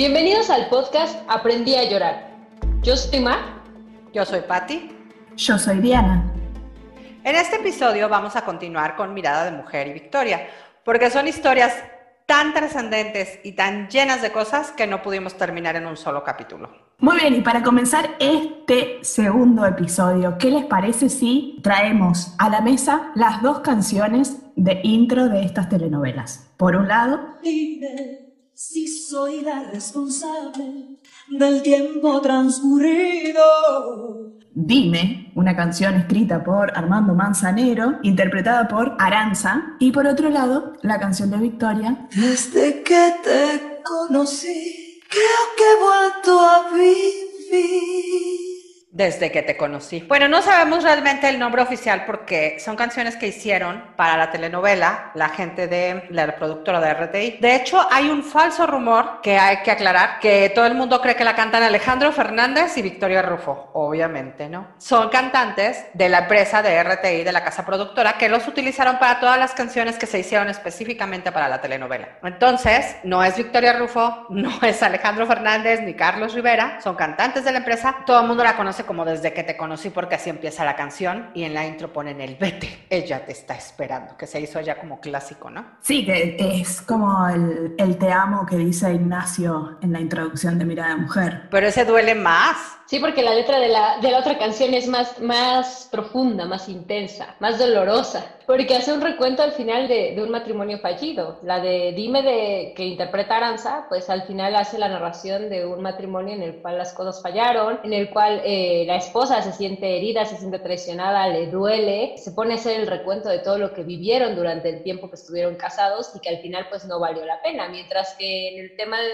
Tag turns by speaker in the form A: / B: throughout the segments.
A: Bienvenidos al podcast Aprendí a llorar. Yo soy Mar.
B: Yo soy Patti.
C: Yo soy Diana.
B: En este episodio vamos a continuar con Mirada de Mujer y Victoria, porque son historias tan trascendentes y tan llenas de cosas que no pudimos terminar en un solo capítulo.
C: Muy bien, y para comenzar este segundo episodio, ¿qué les parece si traemos a la mesa las dos canciones de intro de estas telenovelas? Por un lado,
D: Dime si soy la responsable del tiempo transcurrido.
C: Dime, una canción escrita por Armando Manzanero, interpretada por Aranza, y por otro lado, la canción de Victoria,
D: Desde que te conocí, creo que he vuelto a vivir.
B: Desde que te conocí. Bueno, no sabemos realmente el nombre oficial porque son canciones que hicieron para la telenovela la gente de la productora de RTI. De hecho, hay un falso rumor que hay que aclarar, que todo el mundo cree que la cantan Alejandro Fernández y Victoria Rufo. Obviamente, ¿no? Son cantantes de la empresa de RTI, de la casa productora, que los utilizaron para todas las canciones que se hicieron específicamente para la telenovela. Entonces, no es Victoria Rufo, no es Alejandro Fernández ni Carlos Rivera, son cantantes de la empresa. Todo el mundo la conoce como desde que te conocí porque así empieza la canción y en la intro ponen el vete, ella te está esperando, que se hizo ya como clásico, ¿no?
C: sí, que es como el, el te amo que dice Ignacio en la introducción de Mirada de Mujer.
B: Pero ese duele más.
A: Sí, porque la letra de la, de la otra canción es más, más profunda, más intensa, más dolorosa. Porque hace un recuento al final de, de un matrimonio fallido. La de Dime de que interpreta Aranza, pues al final hace la narración de un matrimonio en el cual las cosas fallaron, en el cual eh, la esposa se siente herida, se siente traicionada, le duele, se pone a hacer el recuento de todo lo que vivieron durante el tiempo que estuvieron casados y que al final pues no valió la pena. Mientras que en el tema de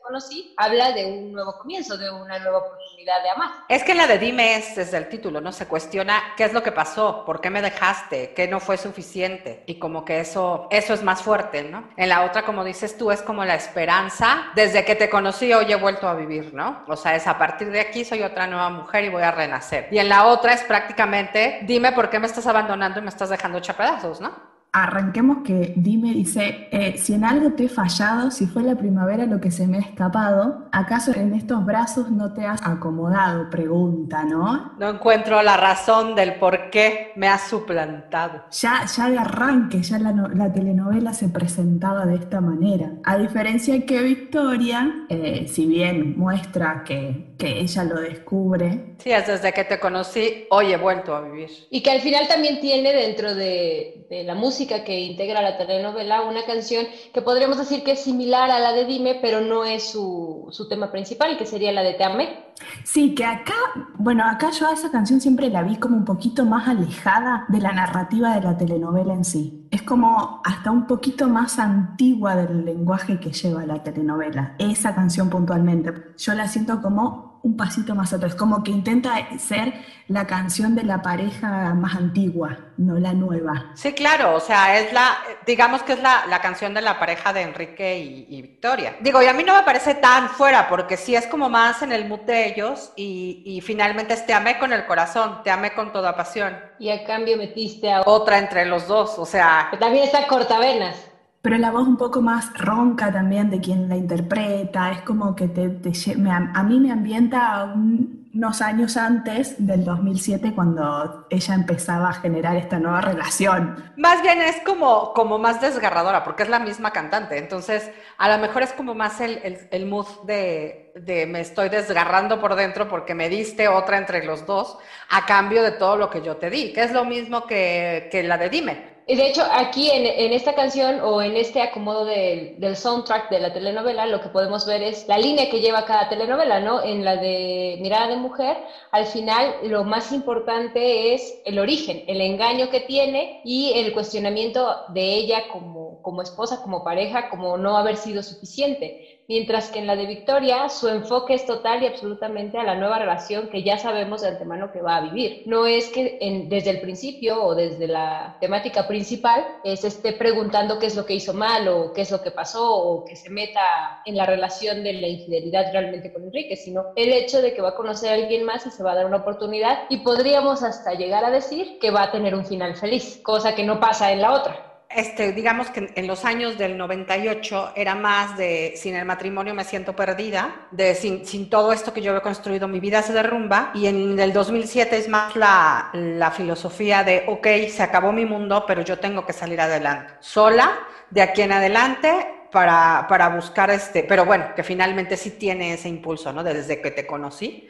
A: conocí, habla de un nuevo comienzo, de una nueva oportunidad de amar.
B: Es que la de Dime es desde el título, ¿no? Se cuestiona qué es lo que pasó, por qué me dejaste, qué no fue suficiente. Y como que eso, eso es más fuerte, ¿no? En la otra, como dices tú, es como la esperanza. Desde que te conocí, hoy he vuelto a vivir, ¿no? O sea, es a partir de aquí soy otra nueva mujer y voy a renacer. Y en la otra es prácticamente, dime por qué me estás abandonando y me estás dejando hecha pedazos, ¿no?
C: Arranquemos que Dime dice, eh, si en algo te he fallado, si fue la primavera lo que se me ha escapado, ¿acaso en estos brazos no te has acomodado? Pregunta, ¿no?
B: No encuentro la razón del por qué me has suplantado.
C: Ya, ya de arranque, ya la, la telenovela se presentaba de esta manera. A diferencia que Victoria, eh, si bien muestra que, que ella lo descubre,
B: Sí, es desde que te conocí, hoy he vuelto a vivir.
A: Y que al final también tiene dentro de, de la música que integra la telenovela una canción que podríamos decir que es similar a la de Dime, pero no es su, su tema principal, que sería la de Te amé.
C: Sí, que acá, bueno, acá yo a esa canción siempre la vi como un poquito más alejada de la narrativa de la telenovela en sí. Es como hasta un poquito más antigua del lenguaje que lleva la telenovela. Esa canción puntualmente. Yo la siento como un pasito más atrás, como que intenta ser la canción de la pareja más antigua, no la nueva.
B: Sí, claro, o sea, es la, digamos que es la, la canción de la pareja de Enrique y, y Victoria. Digo, y a mí no me parece tan fuera, porque sí es como más en el mood de ellos y, y finalmente es te amé con el corazón, te amé con toda pasión.
A: Y a cambio metiste a
B: Otra entre los dos, o sea,
A: que también está Cortavenas.
C: Pero la voz un poco más ronca también de quien la interpreta, es como que te, te me a mí me ambienta un- unos años antes del 2007 cuando ella empezaba a generar esta nueva relación.
B: más bien es como, como más desgarradora, porque es la misma cantante, entonces a lo mejor es como más el, el, el mood de, de me estoy desgarrando por dentro porque me diste otra entre los dos a cambio de todo lo que yo te di, que es lo mismo que, que la de Dime.
A: De hecho, aquí en, en esta canción o en este acomodo del, del soundtrack de la telenovela, lo que podemos ver es la línea que lleva cada telenovela, ¿no? En la de Mirada de Mujer, al final lo más importante es el origen, el engaño que tiene y el cuestionamiento de ella como, como esposa, como pareja, como no haber sido suficiente. Mientras que en la de Victoria, su enfoque es total y absolutamente a la nueva relación que ya sabemos de antemano que va a vivir. No es que desde el principio o desde la temática principal se esté preguntando qué es lo que hizo mal o qué es lo que pasó o que se meta en la relación de la infidelidad realmente con Enrique, sino el hecho de que va a conocer a alguien más y se va a dar una oportunidad y podríamos hasta llegar a decir que va a tener un final feliz, cosa que no pasa en la otra.
B: Este, digamos que en los años del 98 era más de sin el matrimonio me siento perdida, de sin, sin todo esto que yo he construido, mi vida se derrumba, y en el 2007 es más la, la filosofía de, ok, se acabó mi mundo, pero yo tengo que salir adelante, sola, de aquí en adelante, para, para buscar este, pero bueno, que finalmente sí tiene ese impulso, ¿no? Desde que te conocí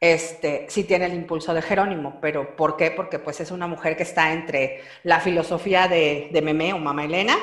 B: este, sí tiene el impulso de Jerónimo, pero ¿por qué? Porque pues es una mujer que está entre la filosofía de, de Memé o Mamá Elena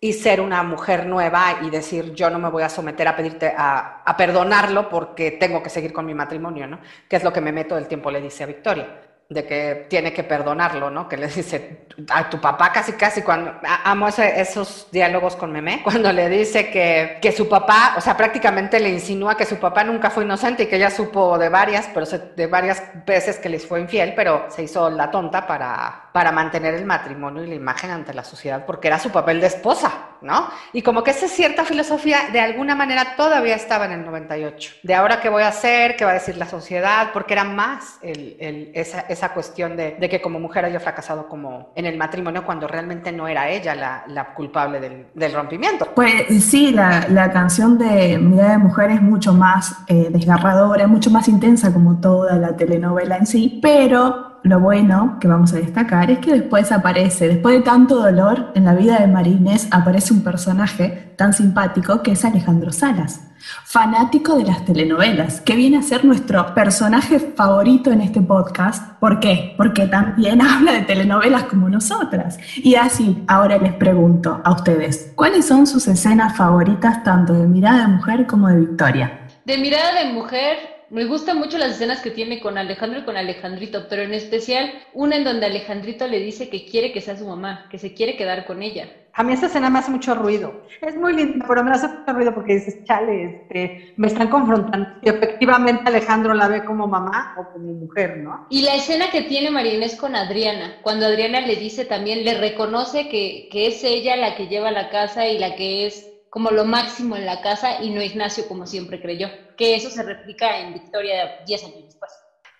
B: y ser una mujer nueva y decir yo no me voy a someter a pedirte a, a, perdonarlo porque tengo que seguir con mi matrimonio, ¿no? Que es lo que Memé todo el tiempo le dice a Victoria de que tiene que perdonarlo, ¿no? Que le dice a tu papá casi casi cuando amo esos diálogos con Meme, cuando le dice que, que, su papá, o sea, prácticamente le insinúa que su papá nunca fue inocente y que ella supo de varias, pero de varias veces que les fue infiel, pero se hizo la tonta para, para mantener el matrimonio y la imagen ante la sociedad porque era su papel de esposa, ¿no? Y como que esa cierta filosofía de alguna manera todavía estaba en el 98. De ahora qué voy a hacer, qué va a decir la sociedad, porque era más esa esa cuestión de, que como mujer haya fracasado como en el matrimonio cuando realmente no era ella la, culpable del, rompimiento.
E: Pues sí, la, canción de Mirada de Mujer es mucho más eh, desgarradora, mucho más intensa como toda la telenovela en sí, pero lo bueno que vamos a destacar es que después aparece, después de tanto dolor en la vida de Marines, aparece un personaje tan simpático que es Alejandro Salas, fanático de las telenovelas, que viene a ser nuestro personaje favorito en este podcast. ¿Por qué? Porque también habla de telenovelas como nosotras. Y así, ahora les pregunto a ustedes, ¿cuáles son sus escenas favoritas tanto de Mirada de Mujer como de Victoria?
A: De Mirada de Mujer me gustan mucho las escenas que tiene con Alejandro y con Alejandrito, pero en especial una en donde Alejandrito le dice que quiere que sea su mamá, que se quiere quedar con ella.
B: A mí esa escena me hace mucho ruido. Es muy linda, pero me hace mucho ruido porque dices, chale, este, me están confrontando. Y efectivamente Alejandro la ve como mamá o como mujer, ¿no?
A: Y la escena que tiene María con Adriana, cuando Adriana le dice también, le reconoce que, que es ella la que lleva la casa y la que es como lo máximo en la casa y no Ignacio como siempre creyó. Que eso se replica en Victoria 10 años después.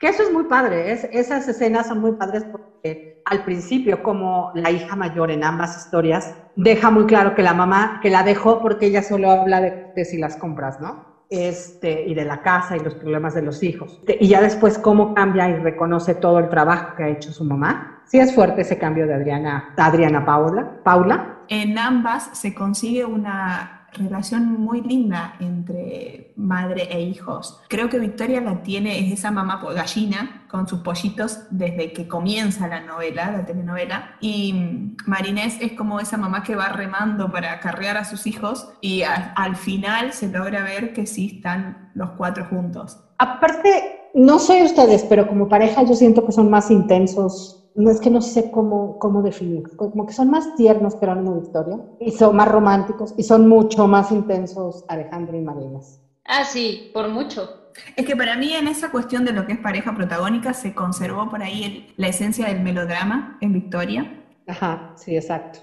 B: Que eso es muy padre, es, esas escenas son muy padres porque al principio, como la hija mayor en ambas historias, deja muy claro que la mamá, que la dejó porque ella solo habla de, de si las compras, ¿no? Este, y de la casa y los problemas de los hijos. Y ya después cómo cambia y reconoce todo el trabajo que ha hecho su mamá. Sí es fuerte ese cambio de Adriana, Adriana Paula, Paula,
E: en ambas se consigue una relación muy linda entre madre e hijos. Creo que Victoria la tiene, es esa mamá gallina con sus pollitos desde que comienza la novela, la telenovela, y Marinés es como esa mamá que va remando para acarrear a sus hijos y al final se logra ver que sí están los cuatro juntos.
B: Aparte, no sé ustedes, pero como pareja yo siento que son más intensos no es que no sé cómo, cómo definir, como que son más tiernos que Jerónimo Victoria, y son más románticos, y son mucho más intensos Alejandro y Marinas.
A: Ah, sí, por mucho.
E: Es que para mí en esa cuestión de lo que es pareja protagónica se conservó por ahí la esencia del melodrama en Victoria.
B: Ajá, sí, exacto.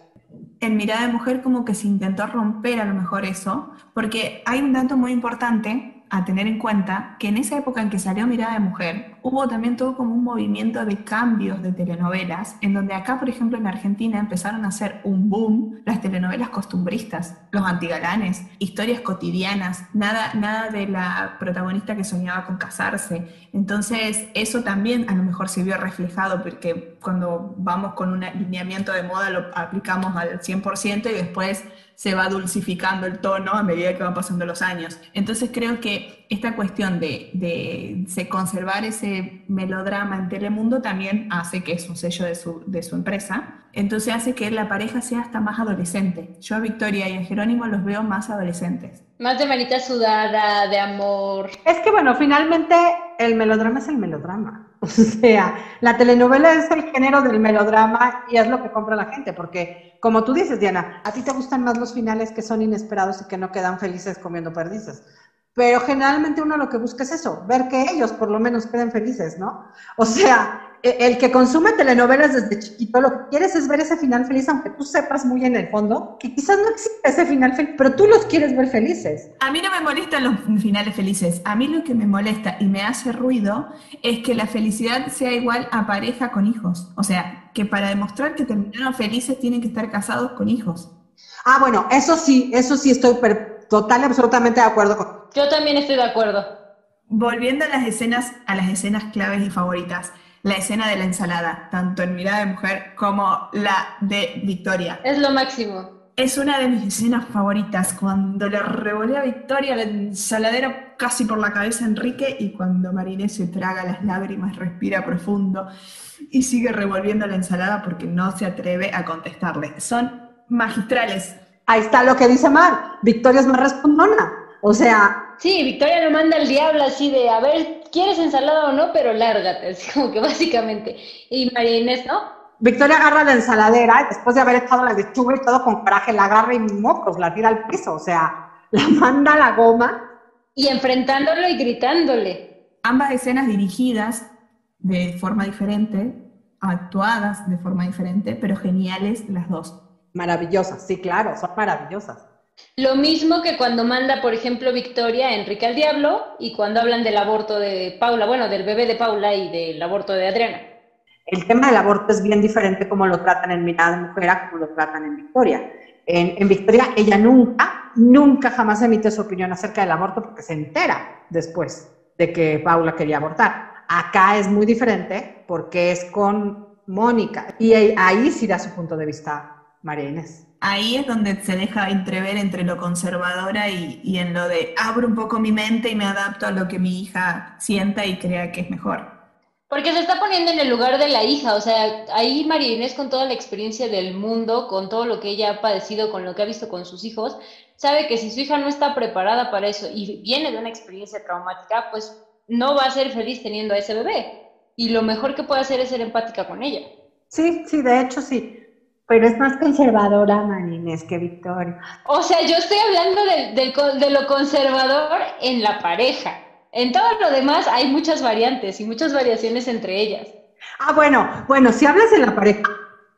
E: En Mirada de Mujer como que se intentó romper a lo mejor eso, porque hay un dato muy importante a tener en cuenta que en esa época en que salió Mirada de Mujer, hubo también todo como un movimiento de cambios de telenovelas, en donde acá, por ejemplo, en Argentina empezaron a hacer un boom las telenovelas costumbristas, los antigalanes, historias cotidianas, nada, nada de la protagonista que soñaba con casarse. Entonces, eso también a lo mejor se vio reflejado, porque cuando vamos con un alineamiento de moda lo aplicamos al 100% y después se va dulcificando el tono a medida que van pasando los años. Entonces creo que esta cuestión de, de, conservar ese melodrama en Telemundo también hace que es un sello de su, de su empresa. Entonces hace que la pareja sea hasta más adolescente. Yo a Victoria y a Jerónimo los veo más adolescentes.
A: Más de manita sudada, de amor.
B: Es que bueno, finalmente el melodrama es el melodrama. O sea, la telenovela es el género del melodrama y es lo que compra la gente, porque como tú dices, Diana, a ti te gustan más los finales que son inesperados y que no quedan felices comiendo perdices. Pero generalmente uno lo que busca es eso, ver que ellos por lo menos queden felices, ¿no? O sea, el que consume telenovelas desde chiquito, lo que quieres es ver ese final feliz, aunque tú sepas muy en el fondo que quizás no existe ese final feliz, pero tú los quieres ver felices.
E: A mí no me molestan los finales felices. A mí lo que me molesta y me hace ruido es que la felicidad sea igual a pareja con hijos. O sea, que para demostrar que terminaron felices tienen que estar casados con hijos.
F: Ah, bueno, eso sí, eso sí estoy total y absolutamente de acuerdo con.
A: Yo también estoy de acuerdo.
E: Volviendo a las escenas, a las escenas claves y favoritas, la escena de la ensalada, tanto en Mirada de Mujer como la de Victoria.
A: Es lo máximo.
E: Es una de mis escenas favoritas, cuando le revolea a Victoria la ensaladera casi por la cabeza a Enrique y cuando Marinés se traga las lágrimas, respira profundo y sigue revolviendo la ensalada porque no se atreve a contestarle. Son magistrales.
F: Ahí está lo que dice Mar. Victoria es más respondona. O sea...
A: Sí, Victoria lo manda al diablo así de, a ver, ¿quieres ensalada o no? Pero lárgate, así como que básicamente. Y María Inés, ¿no?
F: Victoria agarra la ensaladera y después de haber echado la lechuga y todo con coraje, la agarra y mocos, la tira al piso. O sea, la manda a la goma.
A: Y enfrentándolo y gritándole.
E: Ambas escenas dirigidas de forma diferente, actuadas de forma diferente, pero geniales las dos.
F: Maravillosas, sí, claro, son maravillosas.
A: Lo mismo que cuando manda, por ejemplo, Victoria a Enrique al Diablo y cuando hablan del aborto de Paula, bueno, del bebé de Paula y del aborto de Adriana.
F: El tema del aborto es bien diferente como lo tratan en Mirada Mujer como lo tratan en Victoria. En, Victoria, ella nunca, nunca jamás emite su opinión acerca del aborto porque se entera después de que Paula quería abortar. Acá es muy diferente porque es con Mónica y ahí sí da su punto de vista María Inés.
E: Ahí es donde se deja entrever entre lo conservadora y, en lo de abro un poco mi mente y me adapto a lo que mi hija sienta y crea que es mejor.
A: Porque se está poniendo en el lugar de la hija, o sea, ahí María Inés con toda la experiencia del mundo, con todo lo que ella ha padecido, con lo que ha visto con sus hijos, sabe que si su hija no está preparada para eso y viene de una experiencia traumática, pues no va a ser feliz teniendo a ese bebé. Y lo mejor que puede hacer es ser empática con ella.
F: Sí, sí, de hecho sí. Pero es más conservadora Marines que Victoria.
A: O sea, yo estoy hablando de, de, lo conservador en la pareja. En todo lo demás hay muchas variantes y muchas variaciones entre ellas.
F: Ah, bueno, bueno, si hablas de la pareja,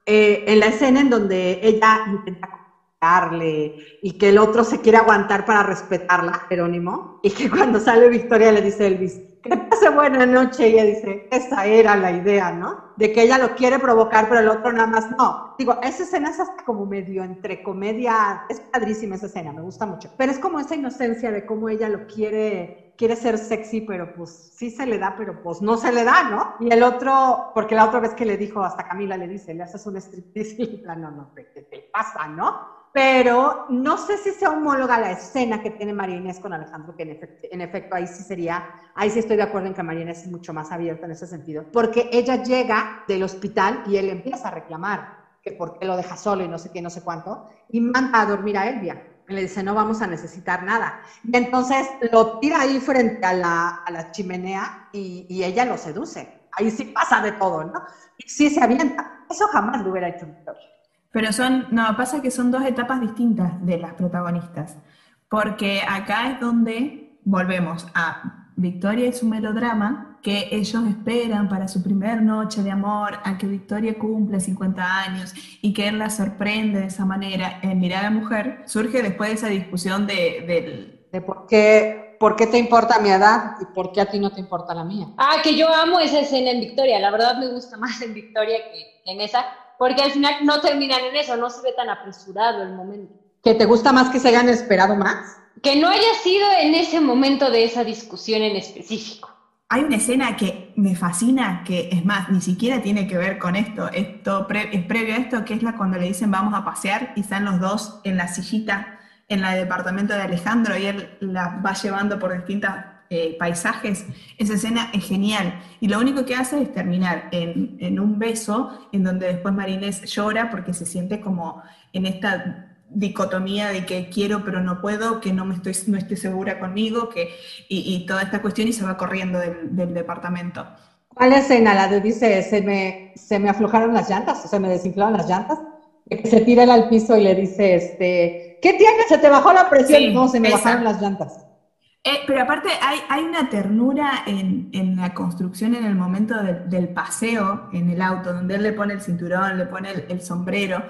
F: eh, en la escena en donde ella intenta darle y que el otro se quiere aguantar para respetarla, Jerónimo, y que cuando sale Victoria le dice Elvis, que pase buena noche, y ella dice, esa era la idea, ¿no? De que ella lo quiere provocar, pero el otro nada más no. Digo, esa escena es hasta como medio entre comedia, es padrísima esa escena, me gusta mucho, pero es como esa inocencia de cómo ella lo quiere, quiere ser sexy, pero pues sí se le da, pero pues no se le da, ¿no? Y el otro, porque la otra vez que le dijo, hasta Camila le dice, le haces un striptease y no, no, ¿qué te pasa, no? Pero no sé si sea homóloga la escena que tiene María Inés con Alejandro, que en efecto, ahí sí sería, ahí sí estoy de acuerdo en que María Inés es mucho más abierta en ese sentido, porque ella llega del hospital y él empieza a reclamar que por qué lo deja solo y no sé qué, no sé cuánto, y manda a dormir a Elvia. le dice, no vamos a necesitar nada. Y entonces lo tira ahí frente a la, chimenea y, y, ella lo seduce. Ahí sí pasa de todo, ¿no? Y sí se avienta. Eso jamás lo hubiera hecho Victoria.
E: Pero son, no, pasa que son dos etapas distintas de las protagonistas, porque acá es donde volvemos a Victoria y su melodrama, que ellos esperan para su primer noche de amor, a que Victoria cumple 50 años y que él la sorprende de esa manera en Mirada Mujer, surge después de esa discusión de,
F: de por qué ¿por qué te importa mi edad y por qué a ti no te importa la mía?
A: Ah, que yo amo esa escena en Victoria, la verdad me gusta más en Victoria que en esa, porque al final no terminan en eso, no se ve tan apresurado el momento.
F: ¿Que te gusta más que se hayan esperado más?
A: Que no haya sido en ese momento de esa discusión en específico.
E: Hay una escena que me fascina, que es más, ni siquiera tiene que ver con esto, esto es previo a esto, que es la cuando le dicen vamos a pasear y están los dos en la sillita en el departamento de Alejandro y él la va llevando por distintas eh, paisajes, esa escena es genial. Y lo único que hace es terminar en, un beso, en donde después Marinés llora porque se siente como en esta dicotomía de que quiero pero no puedo, que no, me estoy, no estoy segura conmigo, que, y, toda esta cuestión y se va corriendo del, departamento.
F: ¿Cuál escena? La de dice, se me, se me aflojaron las llantas, o se me desinflaron las llantas, que se tira él al piso y le dice, este, ¿qué tienes? ¿Se te bajó la presión? no, se me bajaron las llantas.
E: Eh, pero aparte hay, hay una ternura en, en, la construcción en el momento del paseo en el auto, donde él le pone el cinturón, le pone el, sombrero,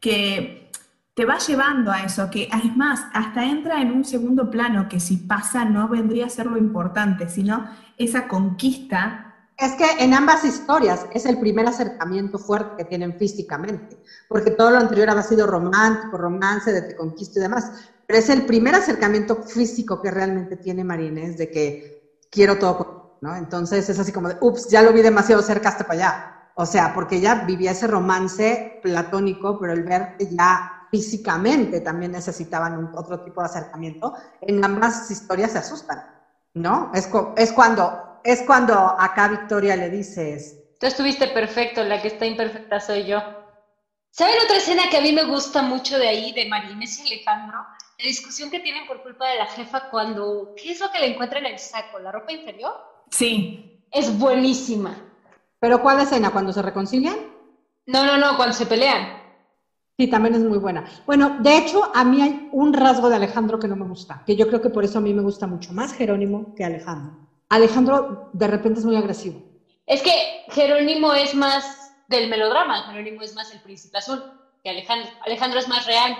E: que te va llevando a eso, que es más, hasta entra en un segundo plano, que si pasa no vendría a ser lo importante, sino esa conquista
F: Es que en ambas historias es el primer acercamiento fuerte que tienen físicamente, porque todo lo anterior ha sido romántico, romance, de te conquisto y demás, pero es el primer acercamiento físico que realmente tiene Marines de que quiero todo, ¿no? Entonces es así como de, ups, ya lo vi demasiado cerca hasta para allá. O sea, porque ella vivía ese romance platónico, pero el ver que ya físicamente también necesitaban otro tipo de acercamiento, en ambas historias se asustan, ¿no? Es cuando es cuando acá Victoria le dices...
A: Tú estuviste perfecto, la que está imperfecta soy yo. ¿Saben otra escena que a mí me gusta mucho de ahí, de Marines y Alejandro? La discusión que tienen por culpa de la jefa cuando... ¿Qué es lo que le encuentra en el saco? ¿La ropa interior?
E: Sí.
A: Es buenísima.
F: ¿Pero cuál escena? ¿Cuando se reconcilian?
A: No, no, no, cuando se pelean.
F: Sí, también es muy buena. Bueno, de hecho, a mí hay un rasgo de Alejandro que no me gusta, que yo creo que por eso a mí me gusta mucho más Jerónimo que Alejandro. Alejandro de repente es muy agresivo.
A: Es que Jerónimo es más del melodrama, Jerónimo es más el príncipe azul que Alejandro. Alejandro es más real.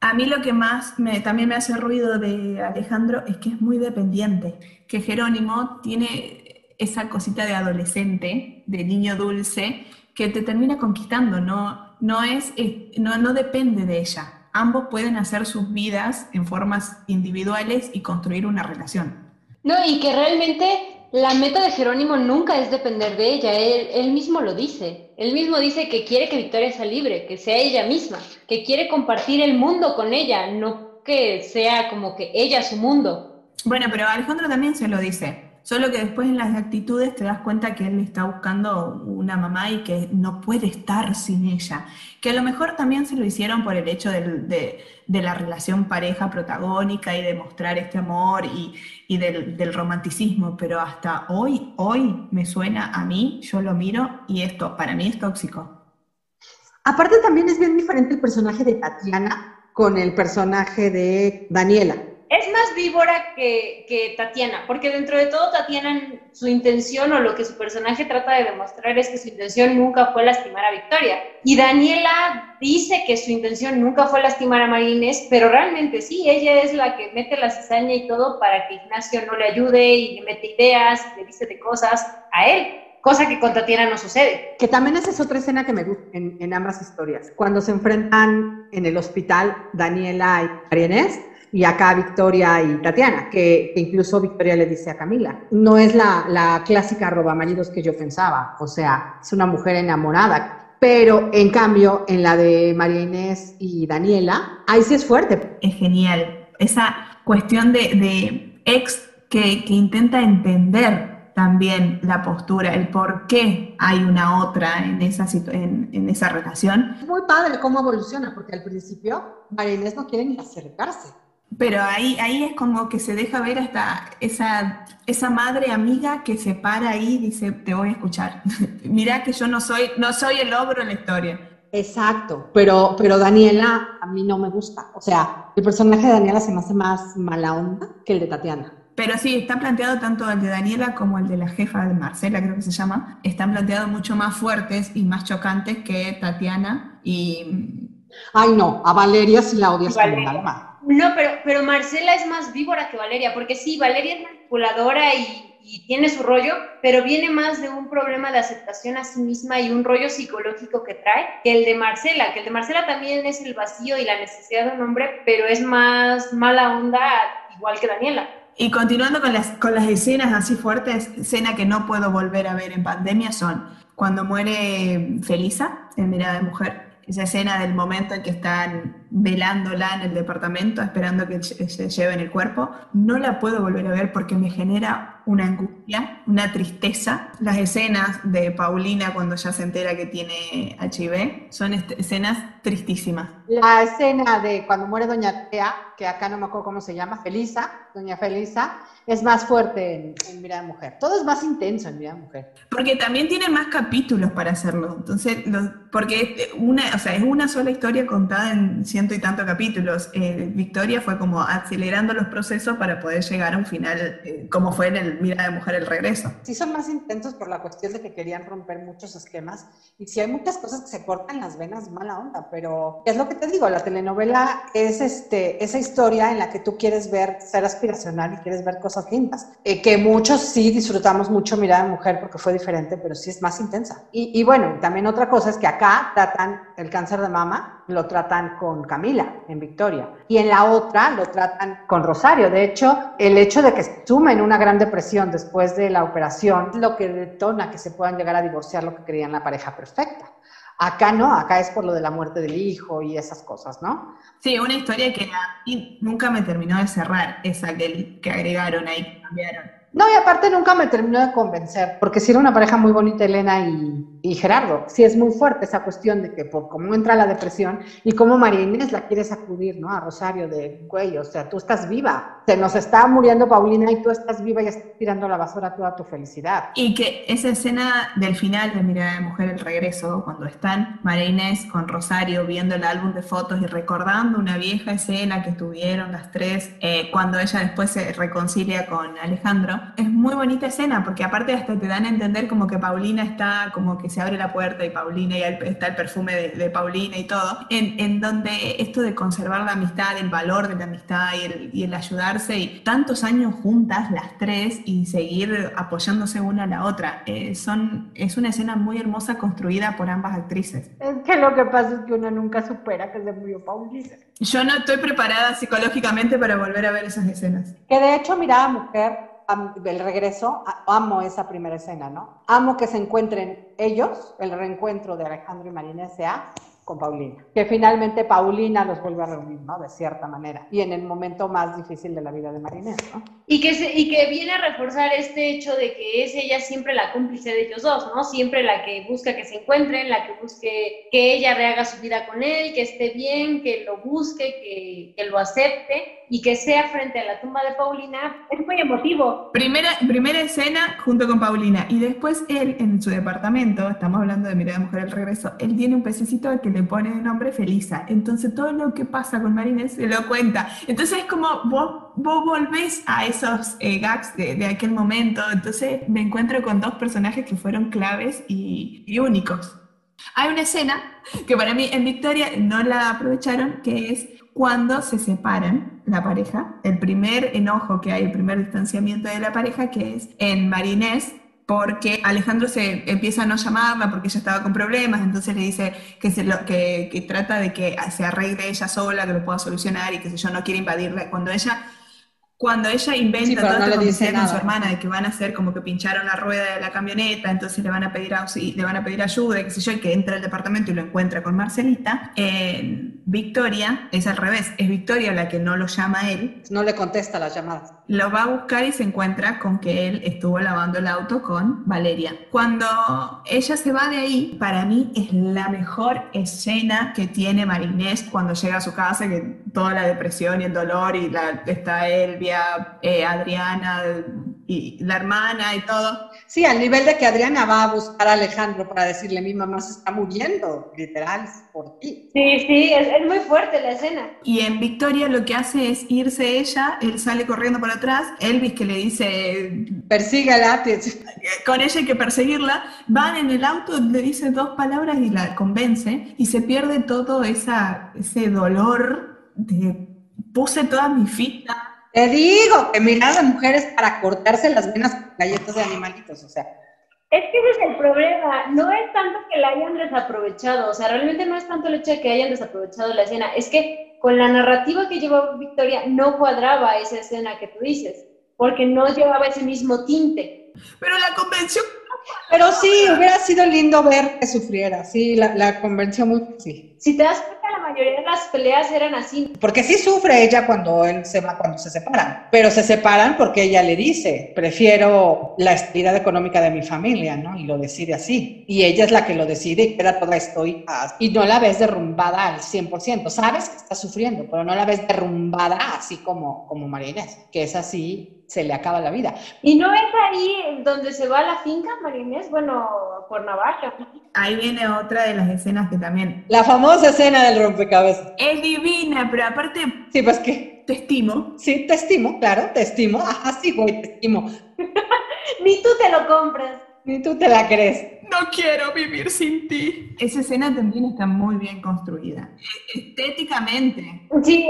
E: A mí lo que más me, también me hace ruido de Alejandro es que es muy dependiente, que Jerónimo tiene esa cosita de adolescente, de niño dulce, que te termina conquistando, no, no, es, no, no depende de ella. Ambos pueden hacer sus vidas en formas individuales y construir una relación.
A: No, y que realmente la meta de Jerónimo nunca es depender de ella, él, mismo lo dice. Él mismo dice que quiere que Victoria sea libre, que sea ella misma, que quiere compartir el mundo con ella, no que sea como que ella su mundo.
E: Bueno, pero Alejandro también se lo dice. Solo que después en las actitudes te das cuenta que él está buscando una mamá y que no puede estar sin ella. Que a lo mejor también se lo hicieron por el hecho de, la relación pareja protagónica y de mostrar este amor y, del, del, romanticismo, pero hasta hoy, hoy me suena a mí, yo lo miro y esto para mí es tóxico.
F: Aparte también es bien diferente el personaje de Tatiana con el personaje de Daniela
A: es más víbora que, Tatiana, porque dentro de todo Tatiana, su intención o lo que su personaje trata de demostrar es que su intención nunca fue lastimar a Victoria. Y Daniela dice que su intención nunca fue lastimar a Marines, pero realmente sí, ella es la que mete la cizaña y todo para que Ignacio no le ayude y le mete ideas le dice de cosas a él. Cosa que con Tatiana no sucede.
F: Que también esa es otra escena que me gusta en, ambas historias. Cuando se enfrentan en el hospital Daniela y Marianés, y acá Victoria y Tatiana, que, incluso Victoria le dice a Camila, no es la, la clásica roba maridos que yo pensaba, o sea, es una mujer enamorada, pero en cambio en la de María Inés y Daniela, ahí sí es fuerte.
E: Es genial, esa cuestión de, de ex que, que intenta entender también la postura, el por qué hay una otra en esa, en, en esa relación.
F: Es muy padre cómo evoluciona, porque al principio María Inés no quiere ni acercarse.
E: Pero ahí, ahí es como que se deja ver hasta esa, esa madre amiga que se para ahí y dice, te voy a escuchar. Mira que yo no soy, no soy el ogro en la historia.
F: Exacto, pero, pero Daniela a mí no me gusta. O sea, el personaje de Daniela se me hace más mala onda que el de Tatiana.
E: Pero sí, está planteado tanto el de Daniela como el de la jefa de Marcela, creo que se llama, están planteados mucho más fuertes y más chocantes que Tatiana y...
F: Ay, no, a Valeria sí la odias como un alma.
A: No, pero, pero Marcela es más víbora que Valeria, porque sí, Valeria es manipuladora y, tiene su rollo, pero viene más de un problema de aceptación a sí misma y un rollo psicológico que trae que el de Marcela, que el de Marcela también es el vacío y la necesidad de un hombre, pero es más mala onda igual que Daniela.
E: Y continuando con las, con las escenas así fuertes, escena que no puedo volver a ver en pandemia son cuando muere Felisa en Mirada de Mujer, esa escena del momento en que están velándola en el departamento, esperando que se lleven el cuerpo, no la puedo volver a ver porque me genera una angustia, una tristeza. Las escenas de Paulina cuando ya se entera que tiene HIV son escenas tristísimas.
F: La escena de cuando muere Doña Tea, que acá no me acuerdo cómo se llama, Felisa, Doña Felisa, es más fuerte en, en Mirada Mujer. Todo es más intenso en Mirada Mujer.
E: Porque también tiene más capítulos para hacerlo. Entonces, porque una, o sea, es una sola historia contada en ciento y tanto capítulos. Eh, Victoria fue como acelerando los procesos para poder llegar a un final, eh, como fue en el Mira de Mujer el regreso.
F: Sí, son más intensos por la cuestión de que querían romper muchos esquemas. Y si hay muchas cosas que se cortan las venas, mala onda. Pero es lo que te digo, la telenovela es este, esa historia en la que tú quieres ver, ser aspiracional y quieres ver cosas lindas. Eh, que muchos sí disfrutamos mucho Mirada de Mujer porque fue diferente, pero sí es más intensa. Y, y bueno, también otra cosa es que acá tratan el cáncer de mama, lo tratan con Camila en Victoria. Y en la otra lo tratan con Rosario. De hecho, el hecho de que sumen una gran depresión después de la operación es lo que detona que se puedan llegar a divorciar lo que creían la pareja perfecta. Acá no, acá es por lo de la muerte del hijo y esas cosas, ¿no?
E: Sí, una historia que nunca me terminó de cerrar, esa que, que agregaron ahí, que cambiaron.
F: No, y aparte nunca me terminó de convencer, porque si era una pareja muy bonita Elena y, y Gerardo. Sí es muy fuerte esa cuestión de que por cómo entra la depresión y cómo María Inés la quiere sacudir, ¿no? A Rosario de, güey, o sea, tú estás viva. Se nos está muriendo Paulina y tú estás viva y estás tirando la basura toda tu felicidad.
E: Y que esa escena del final de Mirada de Mujer, el regreso, cuando están María Inés con Rosario viendo el álbum de fotos y recordando una vieja escena que tuvieron las tres, eh, cuando ella después se reconcilia con Alejandro, es muy bonita escena, porque aparte hasta te dan a entender como que Paulina está, como que se abre la puerta y Paulina, y está el perfume de, Paulina y todo, en, en, donde esto de conservar la amistad, el valor de la amistad y el, y el ayudarse, y tantos años juntas las tres y seguir apoyándose una a la otra, eh, son, es una escena muy hermosa construida por ambas actrices.
F: Es que lo que pasa es que uno nunca supera que se murió Paulina.
E: Yo no estoy preparada psicológicamente para volver a ver esas escenas.
F: Que de hecho, miraba mujer, el regreso, amo esa primera escena, ¿no? Amo que se encuentren ellos, el reencuentro de Alejandro y Marina S.A., con Paulina. Que finalmente Paulina los vuelve a reunir, ¿no? De cierta manera. Y en el momento más difícil de la vida de Marinés, ¿no?
A: Y que, y que viene a reforzar este hecho de que es ella siempre la cómplice de ellos dos, ¿no? Siempre la que busca que se encuentren, la que busque que ella rehaga su vida con él, que esté bien, que lo busque, que, que lo acepte y que sea frente a la tumba de Paulina. Es muy emotivo.
E: Primera, primera escena junto con Paulina. Y después él, en su departamento, estamos hablando de Mirada Mujer el Regreso, él tiene un pececito que le pone de nombre Felisa. Entonces todo lo que pasa con Marines se lo cuenta. Entonces es como vos, vos volvés a esos eh, gags de, de, aquel momento. Entonces me encuentro con dos personajes que fueron claves y, y únicos. Hay una escena que para mí en Victoria no la aprovecharon, que es cuando se separan la pareja, el primer enojo que hay, el primer distanciamiento de la pareja, que es en Marinés, porque Alejandro se empieza a no llamarla porque ella estaba con problemas, entonces le dice que, se lo, que, que, trata de que se arregle ella sola, que lo pueda solucionar y que si yo no quiere invadirla. Cuando ella cuando ella inventa todo no esto con su hermana de que van a hacer como que pincharon la rueda de la camioneta, entonces le van a pedir le van a pedir ayuda, qué sé yo, y que entra al departamento y lo encuentra con Marcelita, Victoria es al revés, es Victoria la que no lo llama a él.
F: No le contesta las llamadas.
E: Lo va a buscar y se encuentra con que él estuvo lavando el auto con Valeria. Cuando ella se va de ahí, para mí es la mejor escena que tiene Marinés cuando llega a su casa, que toda la depresión y el dolor y la, está él eh, Adriana y la hermana y todo.
F: Sí, al nivel de que Adriana va a buscar a Alejandro para decirle, mi mamá se está muriendo, literal, por ti.
A: Sí, sí, es, es, muy fuerte la escena.
E: Y en Victoria lo que hace es irse ella, él sale corriendo para atrás, Elvis que le dice...
F: Persígala.
E: Con ella hay que perseguirla, van en el auto, le dice dos palabras y la convence, y se pierde todo esa, ese dolor de puse toda mi ficha
F: te digo que mirar a mujeres para cortarse las venas con galletas de animalitos, o sea.
A: Es que ese es el problema, no es tanto que la hayan desaprovechado, o sea, realmente no es tanto el hecho de que hayan desaprovechado la escena, es que con la narrativa que llevó Victoria no cuadraba esa escena que tú dices, porque no llevaba ese mismo tinte.
E: Pero la convención...
F: Pero sí, hubiera sido lindo ver que sufriera, sí, la, la convención muy... Sí.
A: Si te das la mayoría de las peleas eran así.
F: Porque sí sufre ella cuando él se va, cuando se separan, pero se separan porque ella le dice, prefiero la estabilidad económica de mi familia, ¿no? Y lo decide así. Y ella es la que lo decide y queda toda estoica. Y no la ves derrumbada al 100%. Sabes que está sufriendo, pero no la ves derrumbada así como, como María Inés, que es así
B: se le acaba la vida.
A: ¿Y no es ahí donde se va a la finca, Marinés? Bueno, por Navarra.
E: Ahí viene otra de las escenas que también...
B: La famosa escena del rompecabezas.
E: Es divina, pero aparte...
B: Sí, pues que...
E: Te estimo.
B: Sí, te estimo, claro, te estimo. Ajá, sí, güey, te estimo.
A: Ni tú te lo compras.
B: Ni tú te la crees.
E: No quiero vivir sin ti. Esa escena también está muy bien construida. Estéticamente.
A: Sí,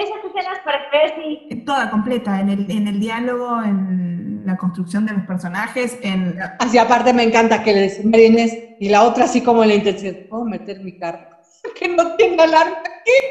A: esas escenas para sí.
E: Toda completa, en el, en el diálogo, en la construcción de los personajes, en...
B: Así aparte me encanta que les Marines y la otra así como la intención, ¿puedo meter mi carro? Que no tenga alarma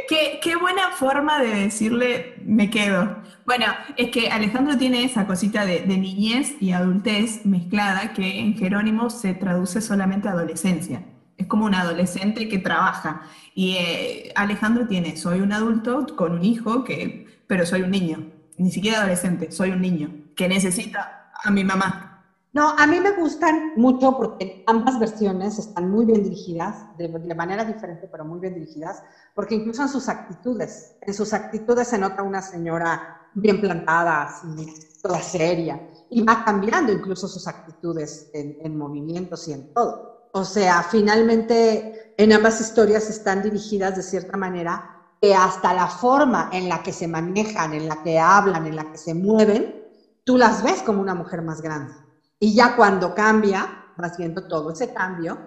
E: ¿Qué? Qué, buena forma de decirle me quedo. Bueno, es que Alejandro tiene esa cosita de, niñez y adultez mezclada que en Jerónimo se traduce solamente a adolescencia. Es como un adolescente que trabaja. Y eh, Alejandro tiene, soy un adulto con un hijo, que, pero soy un niño. Ni siquiera adolescente, soy un niño que necesita a mi mamá.
F: No, a mí me gustan mucho porque ambas versiones están muy bien dirigidas, de, manera diferente, pero muy bien dirigidas, porque incluso en sus actitudes, en sus actitudes se nota una señora bien plantada, así, toda seria, y va cambiando incluso sus actitudes en, en movimientos y en todo. O sea, finalmente en ambas historias están dirigidas de cierta manera que hasta la forma en la que se manejan, en la que hablan, en la que se mueven, tú las ves como una mujer más grande. Y ya cuando cambia, vas viendo todo ese cambio,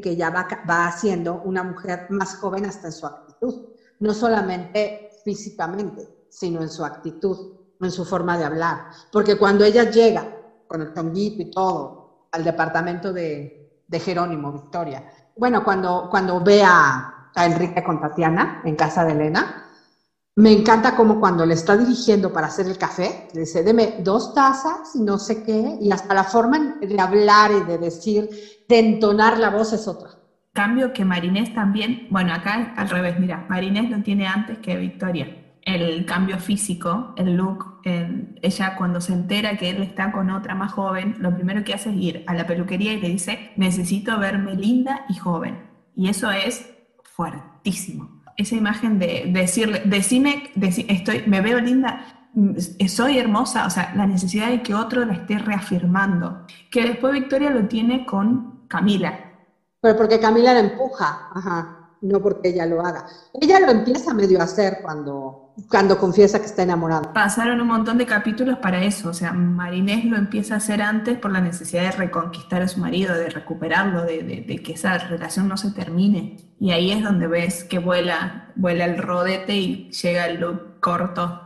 F: que ya va, va siendo una mujer más joven hasta en su actitud, no solamente físicamente, sino en su actitud, en su forma de hablar. Porque cuando ella llega con el tonguito y todo al departamento de, de Jerónimo, Victoria, bueno, cuando, cuando ve a Enrique con Tatiana en casa de Elena, me encanta como cuando le está dirigiendo para hacer el café, le dice, deme dos tazas y no sé qué, y hasta la forma de hablar y de decir, de entonar la voz es otra.
E: Cambio que Marinés también, bueno, acá al revés, mira, Marinés lo tiene antes que Victoria. El cambio físico, el look, ella cuando se entera que él está con otra más joven, lo primero que hace es ir a la peluquería y le dice, necesito verme linda y joven. Y eso es fuertísimo esa imagen de, decirle, decime, estoy, me veo linda, mm, soy hermosa, o sea, la necesidad de que otro la esté reafirmando. Que después Victoria lo tiene con Camila.
F: Pero porque Camila la empuja, ajá no porque ella lo haga. Ella lo empieza medio a hacer cuando, cuando confiesa que está enamorada.
E: Pasaron un montón de capítulos para eso, o sea, Marinés lo empieza a hacer antes por la necesidad de reconquistar a su marido, de recuperarlo, de, que esa relación no se termine. Y ahí es donde ves que vuela, vuela el rodete y llega el look corto.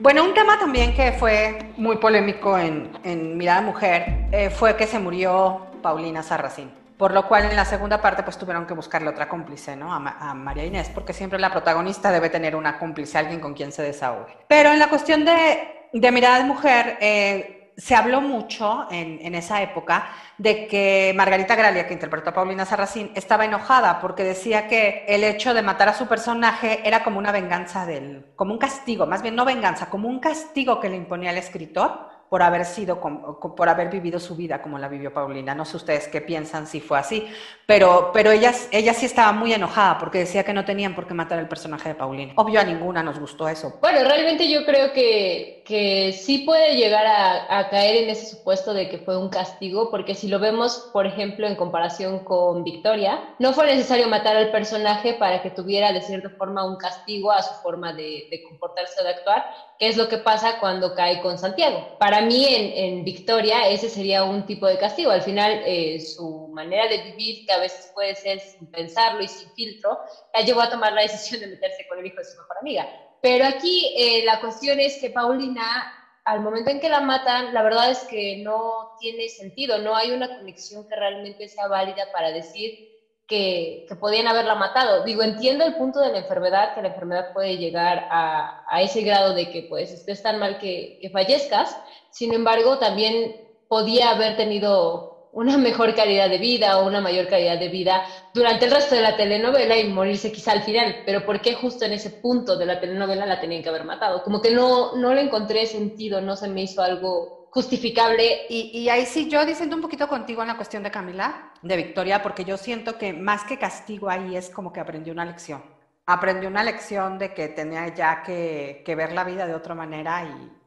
B: Bueno, un tema también que fue muy polémico en, en Mirada Mujer eh, fue que se murió Paulina Sarracín. Por lo cual en la segunda parte pues tuvieron que buscarle otra cómplice, ¿no? A, María Inés, porque siempre la protagonista debe tener una cómplice, alguien con quien se desahogue. Pero en la cuestión de, de mirada de mujer, eh, se habló mucho en, en, esa época de que Margarita Gralia, que interpretó a Paulina Sarracín, estaba enojada porque decía que el hecho de matar a su personaje era como una venganza del, como un castigo, más bien no venganza, como un castigo que le imponía el escritor por haber sido, por haber vivido su vida como la vivió Paulina. No sé ustedes qué piensan si fue así, pero, pero ella, ella sí estaba muy enojada porque decía que no tenían por qué matar al personaje de Paulina. Obvio a ninguna nos gustó eso.
A: Bueno, realmente yo creo que, que sí puede llegar a, a caer en ese supuesto de que fue un castigo, porque si lo vemos, por ejemplo, en comparación con Victoria, no fue necesario matar al personaje para que tuviera de cierta forma un castigo a su forma de, de comportarse o de actuar, que es lo que pasa cuando cae con Santiago. Para mí, en, Victoria, ese sería un tipo de castigo. Al final, eh, su manera de vivir, que a veces puede ser sin pensarlo y sin filtro, la llevó a tomar la decisión de meterse con el hijo de su mejor amiga. Pero aquí eh, la cuestión es que Paulina, al momento en que la matan, la verdad es que no tiene sentido, no hay una conexión que realmente sea válida para decir que, podían haberla matado. Digo, entiendo el punto de la enfermedad, que la enfermedad puede llegar a, ese grado de que pues estés tan mal que, que, fallezcas, sin embargo, también podía haber tenido una mejor calidad de vida o una mayor calidad de vida durante el resto de la telenovela y morirse quizá al final, pero ¿por qué justo en ese punto de la telenovela la tenían que haber matado? Como que no, no le encontré sentido, no se me hizo algo justificable.
B: Y, ahí sí, yo diciendo un poquito contigo en la cuestión de Camila, de Victoria, porque yo siento que más que castigo ahí es como que aprendió una lección. aprendió una lección de que tenía ya que, ver la vida de otra manera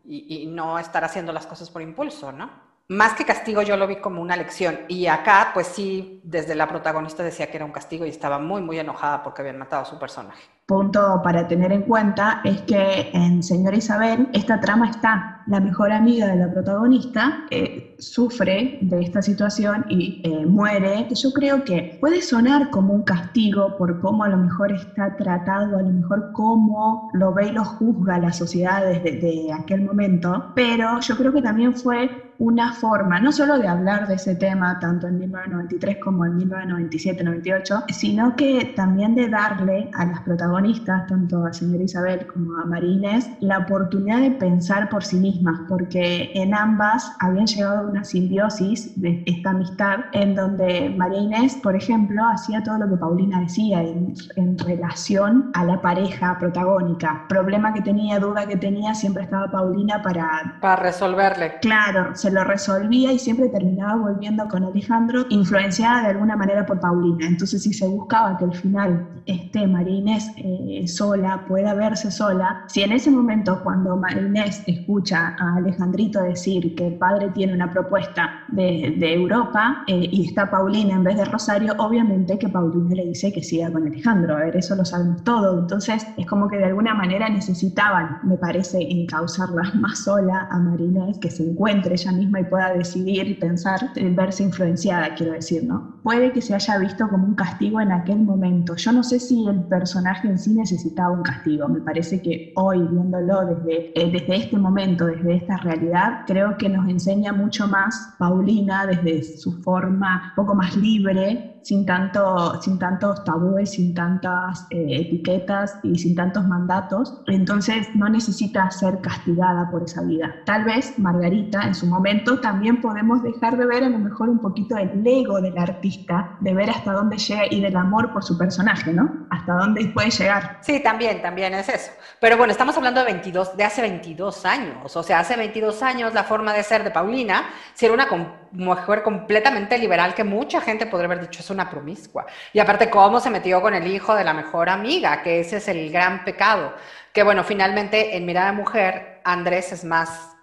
B: y, y no estar haciendo las cosas por impulso, ¿no? más que castigo yo lo vi como una lección. Y acá, pues sí, desde la protagonista decía que era un castigo y estaba muy, muy enojada porque habían matado a su personaje
C: punto para tener en cuenta es que en Señora Isabel esta trama está. La mejor amiga de la protagonista eh, sufre de esta situación y eh, muere. Yo creo que puede sonar como un castigo por cómo a lo mejor está tratado, a lo mejor cómo lo ve y lo juzga la sociedad desde aquel momento, pero yo creo que también fue una forma, no solo de hablar de ese tema, tanto en 1993 como en 1997-98, sino que también de darle a las protagonistas, tanto a señora Isabel como a Marines, la oportunidad de pensar por sí mismas, porque en ambas habían llegado a una simbiosis de esta amistad, en donde María Inés, por ejemplo, hacía todo lo que Paulina decía en, en relación a la pareja protagónica. Problema que tenía, duda que tenía, siempre estaba Paulina para...
B: Para resolverle.
C: Claro, se lo resolvía y siempre terminaba volviendo con Alejandro, influenciada de alguna manera por Paulina. Entonces, si se buscaba que al final esté María Inés eh, sola, pueda verse sola, si en ese momento cuando María Inés escucha a Alejandrito decir que el padre tiene una propuesta de, de Europa eh, y está Paulina en vez de Rosario, obviamente que Paulina le dice que siga con Alejandro. A ver, eso lo sabemos todo. Entonces, es como que de alguna manera necesitaban, me parece, encauzarla más sola a María Inés, que se encuentre ella misma y pueda decidir y pensar, verse influenciada, quiero decir, ¿no? Puede que se haya visto como un castigo en aquel momento. Yo no sé si el personaje en sí necesitaba un castigo. Me parece que hoy, viéndolo desde, eh, desde este momento, desde esta realidad, creo que nos enseña mucho más Paulina desde su forma un poco más libre sin, tanto, sin tantos tabúes, sin tantas eh, etiquetas y sin tantos mandatos, entonces no necesita ser castigada por esa vida. Tal vez Margarita en su momento también podemos dejar de ver a lo mejor un poquito el ego del artista, de ver hasta dónde llega y del amor por su personaje, ¿no? Hasta dónde puede llegar.
B: Sí, también, también es eso. Pero bueno, estamos hablando de 22, de hace 22 años, o sea, hace 22 años la forma de ser de Paulina, si era una mujer completamente liberal que mucha gente podría haber dicho es una promiscua. Y aparte, cómo se metió con el hijo de la mejor amiga, que ese es el gran pecado. Que bueno, finalmente en Mirada Mujer, Andrés es más,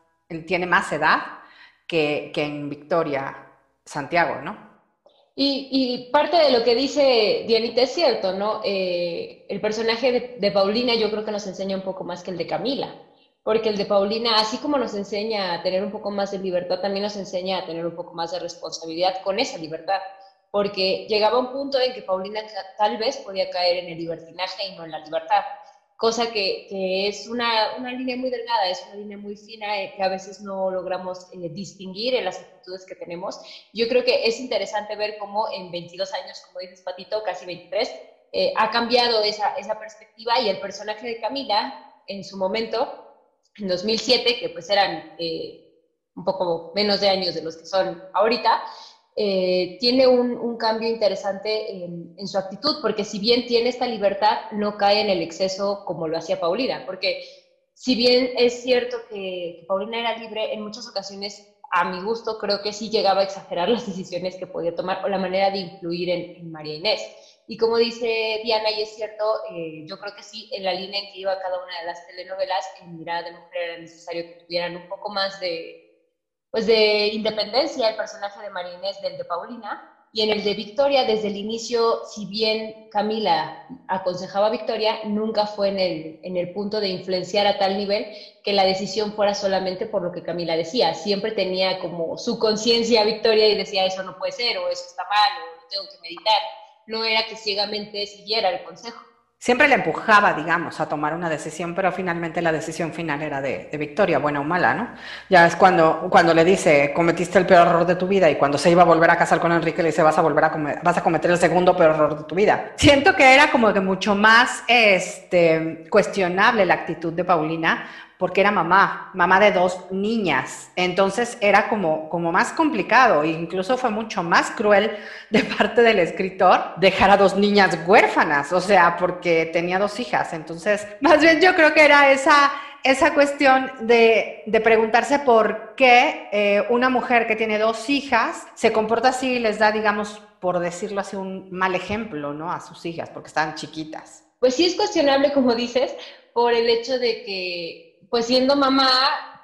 B: tiene más edad que, que en Victoria Santiago, ¿no?
A: Y, parte de lo que dice Dianita es cierto, ¿no? Eh, el personaje de, de Paulina yo creo que nos enseña un poco más que el de Camila porque el de Paulina, así como nos enseña a tener un poco más de libertad, también nos enseña a tener un poco más de responsabilidad con esa libertad, porque llegaba un punto en que Paulina tal vez podía caer en el libertinaje y no en la libertad, cosa que, es una, una, línea muy delgada, es una línea muy fina eh, que a veces no logramos eh, distinguir en las actitudes que tenemos. Yo creo que es interesante ver cómo en 22 años, como dices Patito, casi 23, eh, ha cambiado esa, esa perspectiva y el personaje de Camila en su momento en 2007, que pues eran eh, un poco menos de años de los que son ahorita, eh, tiene un, cambio interesante en, su actitud, porque si bien tiene esta libertad, no cae en el exceso como lo hacía Paulina, porque si bien es cierto que, Paulina era libre, en muchas ocasiones, a mi gusto, creo que sí llegaba a exagerar las decisiones que podía tomar o la manera de influir en, María Inés. Y como dice Diana, y es cierto, eh, yo creo que sí, en la línea en que iba cada una de las telenovelas, en Mirada de Mujer era necesario que tuvieran un poco más de, pues de independencia el personaje de María Inés del de Paulina. Y en el de Victoria, desde el inicio, si bien Camila aconsejaba a Victoria, nunca fue en el, en el punto de influenciar a tal nivel que la decisión fuera solamente por lo que Camila decía. Siempre tenía como su conciencia Victoria y decía, eso no puede ser, o eso está mal, o tengo que meditar no era que ciegamente siguiera el consejo.
B: Siempre le empujaba, digamos, a tomar una decisión, pero finalmente la decisión final era de, Victoria, buena o mala, ¿no? Ya es cuando, cuando le dice, cometiste el peor error de tu vida, y cuando se iba a volver a casar con Enrique, le dice, vas a volver a, vas a cometer el segundo peor error de tu vida. Siento que era como que mucho más este, cuestionable la actitud de Paulina, porque era mamá, mamá de dos niñas. Entonces era como, como más complicado e incluso fue mucho más cruel de parte del escritor dejar a dos niñas huérfanas, o sea, porque tenía dos hijas. Entonces, más bien yo creo que era esa, esa cuestión de, de preguntarse por qué eh, una mujer que tiene dos hijas se comporta así y les da, digamos, por decirlo así, un mal ejemplo, ¿no? A sus hijas, porque estaban chiquitas.
A: pues sí es cuestionable, como dices, por el hecho de que, pues siendo mamá,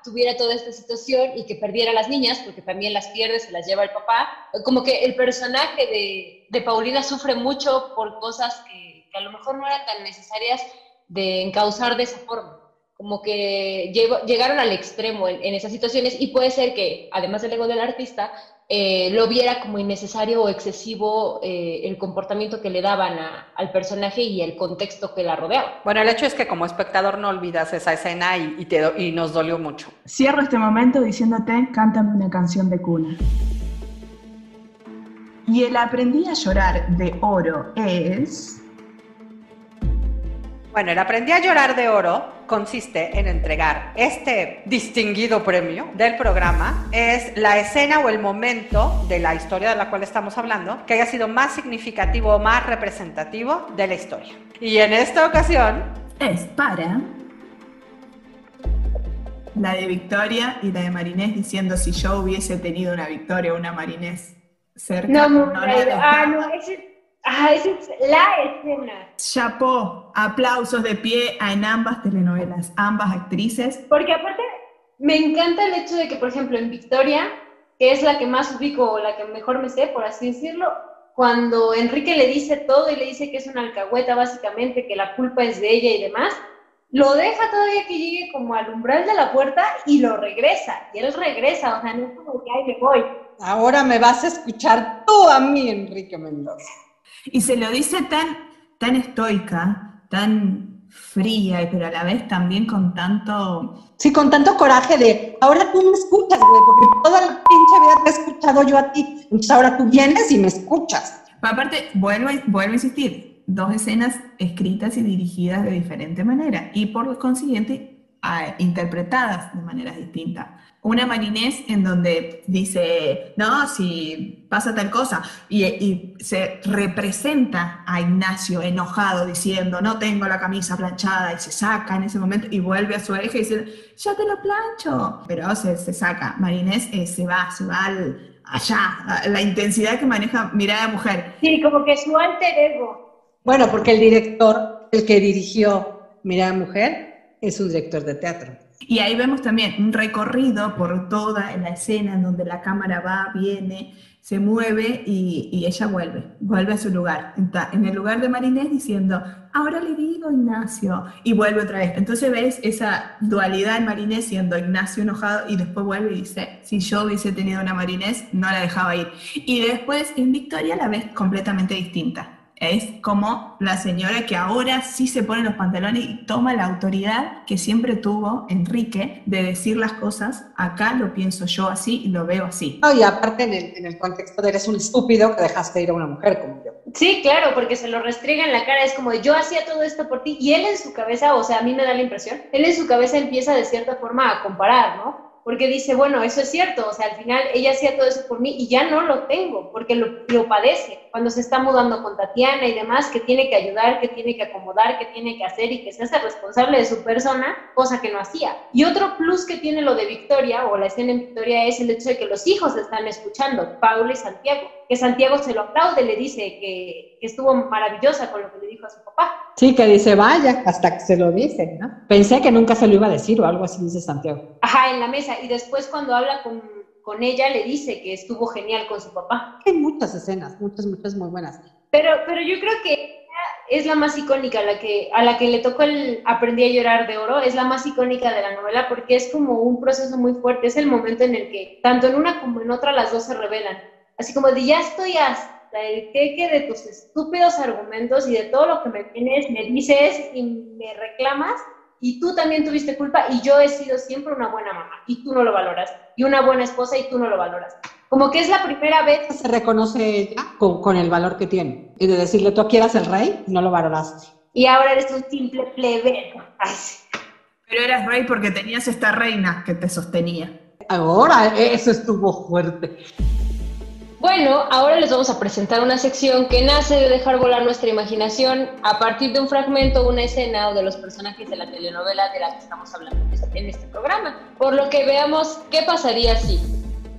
A: tuviera toda esta situación y que perdiera a las niñas, porque también las pierde, se las lleva el papá. Como que el personaje de, de Paulina sufre mucho por cosas que, a lo mejor no eran tan necesarias de encauzar de esa forma. Como que llegaron al extremo en, en esas situaciones y puede ser que, además del ego del artista, eh, lo viera como innecesario o excesivo eh, el comportamiento que le daban al personaje y el contexto que la rodeaba.
B: Bueno, el hecho es que como espectador no olvidas esa escena y, te, y nos dolió mucho.
E: Cierro este momento diciéndote, cántame una canción de cuna. Y el aprendí a llorar de oro es...
B: Bueno, el Aprendí a llorar de oro consiste en entregar este distinguido premio del programa. Es la escena o el momento de la historia de la cual estamos hablando que haya sido más significativo o más representativo de la historia. Y en esta ocasión...
E: Es para la de Victoria y la de Marinés diciendo si yo hubiese tenido una Victoria o una Marinés cerca.
A: No, no, no, ah, no, ese Ah, esa es la escena.
E: Chapó, aplausos de pie en ambas telenovelas, ambas actrices.
A: Porque aparte, me encanta el hecho de que, por ejemplo, en Victoria, que es la que más ubico o la que mejor me sé, por así decirlo, cuando Enrique le dice todo y le dice que es una alcahueta, básicamente, que la culpa es de ella y demás, lo deja todavía que llegue como al umbral de la puerta y lo regresa. Y él regresa, o sea, no es como que, ay, me voy.
F: Ahora me vas a escuchar tú a mí, Enrique Mendoza.
E: Y se lo dice tan, tan estoica, tan fría, pero a la vez también con tanto...
F: Sí, con tanto coraje de, ahora tú me escuchas, güey, porque toda la pinche vida te he escuchado yo a ti, entonces ahora tú vienes y me escuchas.
E: aparte, vuelvo, vuelvo a insistir, dos escenas escritas y dirigidas de diferente manera y por consiguiente interpretadas de maneras distintas una marinés en donde dice, no, si pasa tal cosa, y, se representa a Ignacio enojado diciendo, no tengo la camisa planchada, y se saca en ese momento y vuelve a su eje y dice, ya te lo plancho, pero se, se saca, Marinés eh, se va, se va allá, la intensidad que maneja Mirada Mujer.
A: Sí, como que su alter ego.
F: Bueno, porque el director, el que dirigió Mirada Mujer, es un director de teatro.
E: Y ahí vemos también un recorrido por toda la escena en donde la cámara va, viene, se mueve y, ella vuelve, vuelve a su lugar. en el lugar de Marinés diciendo, ahora le digo Ignacio, y vuelve otra vez. Entonces ves esa dualidad en Marinés siendo Ignacio enojado y después vuelve y dice, si yo hubiese tenido una Marinés, no la dejaba ir. Y después en Victoria la ves completamente distinta es como la señora que ahora sí se pone los pantalones y toma la autoridad que siempre tuvo Enrique de decir las cosas, acá lo pienso yo así y lo veo así.
F: y aparte en el, en el contexto de eres un estúpido que dejaste ir a una mujer como yo.
A: Sí, claro, porque se lo restriega en la cara, es como yo hacía todo esto por ti y él en su cabeza, o sea, a mí me da la impresión, él en su cabeza empieza de cierta forma a comparar, ¿no? Porque dice, bueno, eso es cierto, o sea, al final ella hacía todo eso por mí y ya no lo tengo, porque lo, lo, padece cuando se está mudando con Tatiana y demás, que tiene que ayudar, que tiene que acomodar, que tiene que hacer y que se hace responsable de su persona, cosa que no hacía. Y otro plus que tiene lo de Victoria, o la escena en Victoria, es el hecho de que los hijos están escuchando, Paula y Santiago, que Santiago se lo aplaude, le dice que, que estuvo maravillosa con lo que le dijo a su papá.
F: Sí, que dice, vaya, hasta que se lo dice, ¿no? Pensé que nunca se lo iba a decir o algo así, dice Santiago.
A: Ajá, en la mesa. Y después cuando habla con, con ella, le dice que estuvo genial con su papá.
F: Hay muchas escenas, muchas, muchas muy buenas.
A: Pero, pero yo creo que es la más icónica, la que, a la que le tocó el Aprendí a llorar de oro, es la más icónica de la novela porque es como un proceso muy fuerte, es el momento en el que tanto en una como en otra las dos se revelan así como de ya estoy hasta el queque de tus estúpidos argumentos y de todo lo que me tienes, me dices y me reclamas, y tú también tuviste culpa y yo he sido siempre una buena mamá y tú no lo valoras, y una buena esposa y tú no lo valoras. Como que es la primera vez
F: que se reconoce ella con, el valor que tiene. Y de decirle, tú aquí eras el rey, no lo valoraste.
A: Y ahora eres un simple plebeyo.
E: Pero eras rey porque tenías esta reina que te sostenía.
F: Ahora eso estuvo fuerte.
A: Bueno, ahora les vamos a presentar una sección que nace de dejar volar nuestra imaginación a partir de un fragmento, una escena o de los personajes de la telenovela de la que estamos hablando en este programa. Por lo que veamos qué pasaría si.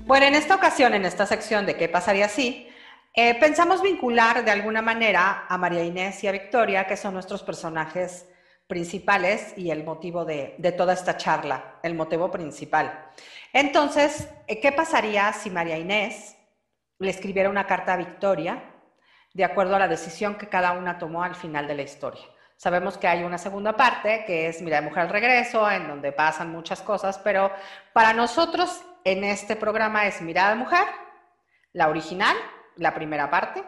B: Bueno, en esta ocasión, en esta sección de qué pasaría si, Eh, pensamos vincular de alguna manera a María Inés y a Victoria, que son nuestros personajes principales y el motivo de, de toda esta charla, el motivo principal. Entonces, eh, ¿qué pasaría si María Inés le escribiera una carta a Victoria de acuerdo a la decisión que cada una tomó al final de la historia? Sabemos que hay una segunda parte, que es Mira de Mujer al Regreso, en donde pasan muchas cosas, pero para nosotros en este programa es Mirada de Mujer, la original, la primera parte,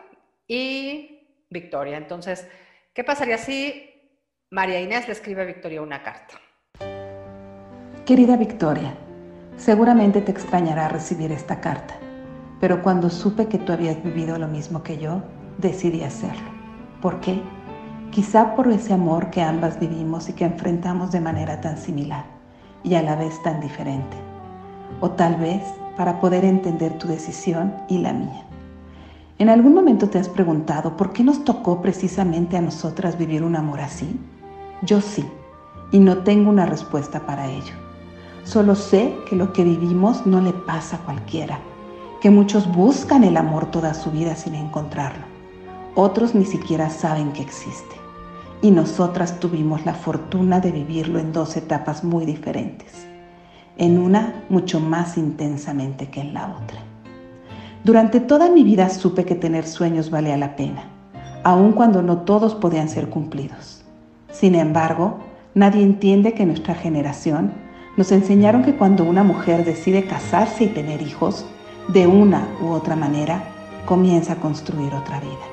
B: y Victoria. Entonces, ¿qué pasaría si María Inés le escribe a Victoria una carta?
G: Querida Victoria, Seguramente te extrañará recibir esta carta, pero cuando supe que tú habías vivido lo mismo que yo, decidí hacerlo. ¿Por qué? Quizá por ese amor que ambas vivimos y que enfrentamos de manera tan similar y a la vez tan diferente. O tal vez para poder entender tu decisión y la mía. ¿En algún momento te has preguntado por qué nos tocó precisamente a nosotras vivir un amor así? Yo sí, y no tengo una respuesta para ello. Solo sé que lo que vivimos no le pasa a cualquiera, que muchos buscan el amor toda su vida sin encontrarlo. Otros ni siquiera saben que existe. Y nosotras tuvimos la fortuna de vivirlo en dos etapas muy diferentes. En una mucho más intensamente que en la otra. Durante toda mi vida supe que tener sueños valía la pena, aun cuando no todos podían ser cumplidos. Sin embargo, nadie entiende que nuestra generación nos enseñaron que cuando una mujer decide casarse y tener hijos, de una u otra manera, comienza a construir otra vida,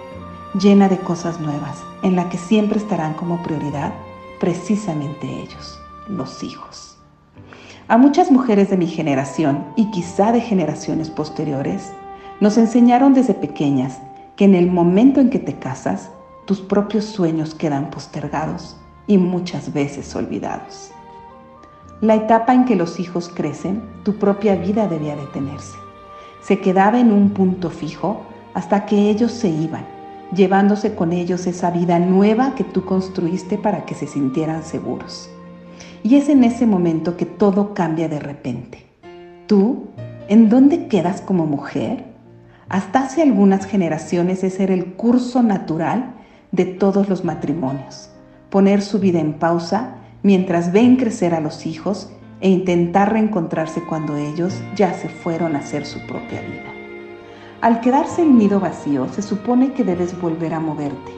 G: llena de cosas nuevas, en la que siempre estarán como prioridad precisamente ellos, los hijos. A muchas mujeres de mi generación y quizá de generaciones posteriores, nos enseñaron desde pequeñas que en el momento en que te casas, tus propios sueños quedan postergados y muchas veces olvidados la etapa en que los hijos crecen, tu propia vida debía detenerse. Se quedaba en un punto fijo hasta que ellos se iban, llevándose con ellos esa vida nueva que tú construiste para que se sintieran seguros. Y es en ese momento que todo cambia de repente. ¿Tú? ¿En dónde quedas como mujer? Hasta hace algunas generaciones ese era el curso natural de todos los matrimonios. Poner su vida en pausa mientras ven crecer a los hijos e intentar reencontrarse cuando ellos ya se fueron a hacer su propia vida. Al quedarse el nido vacío, se supone que debes volver a moverte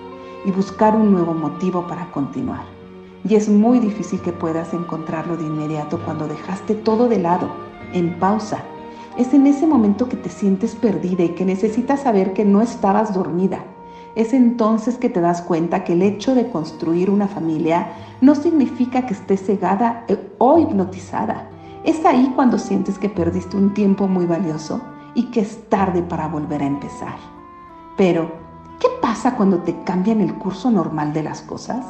G: y buscar un nuevo motivo para continuar. Y es muy difícil que puedas encontrarlo de inmediato cuando dejaste todo de lado, en pausa. Es en ese momento que te sientes perdida y que necesitas saber que no estabas dormida, es entonces que te das cuenta que el hecho de construir una familia no significa que estés cegada o hipnotizada. Es ahí cuando sientes que perdiste un tiempo muy valioso y que es tarde para volver a empezar. Pero, ¿qué pasa cuando te cambian el curso normal de las cosas?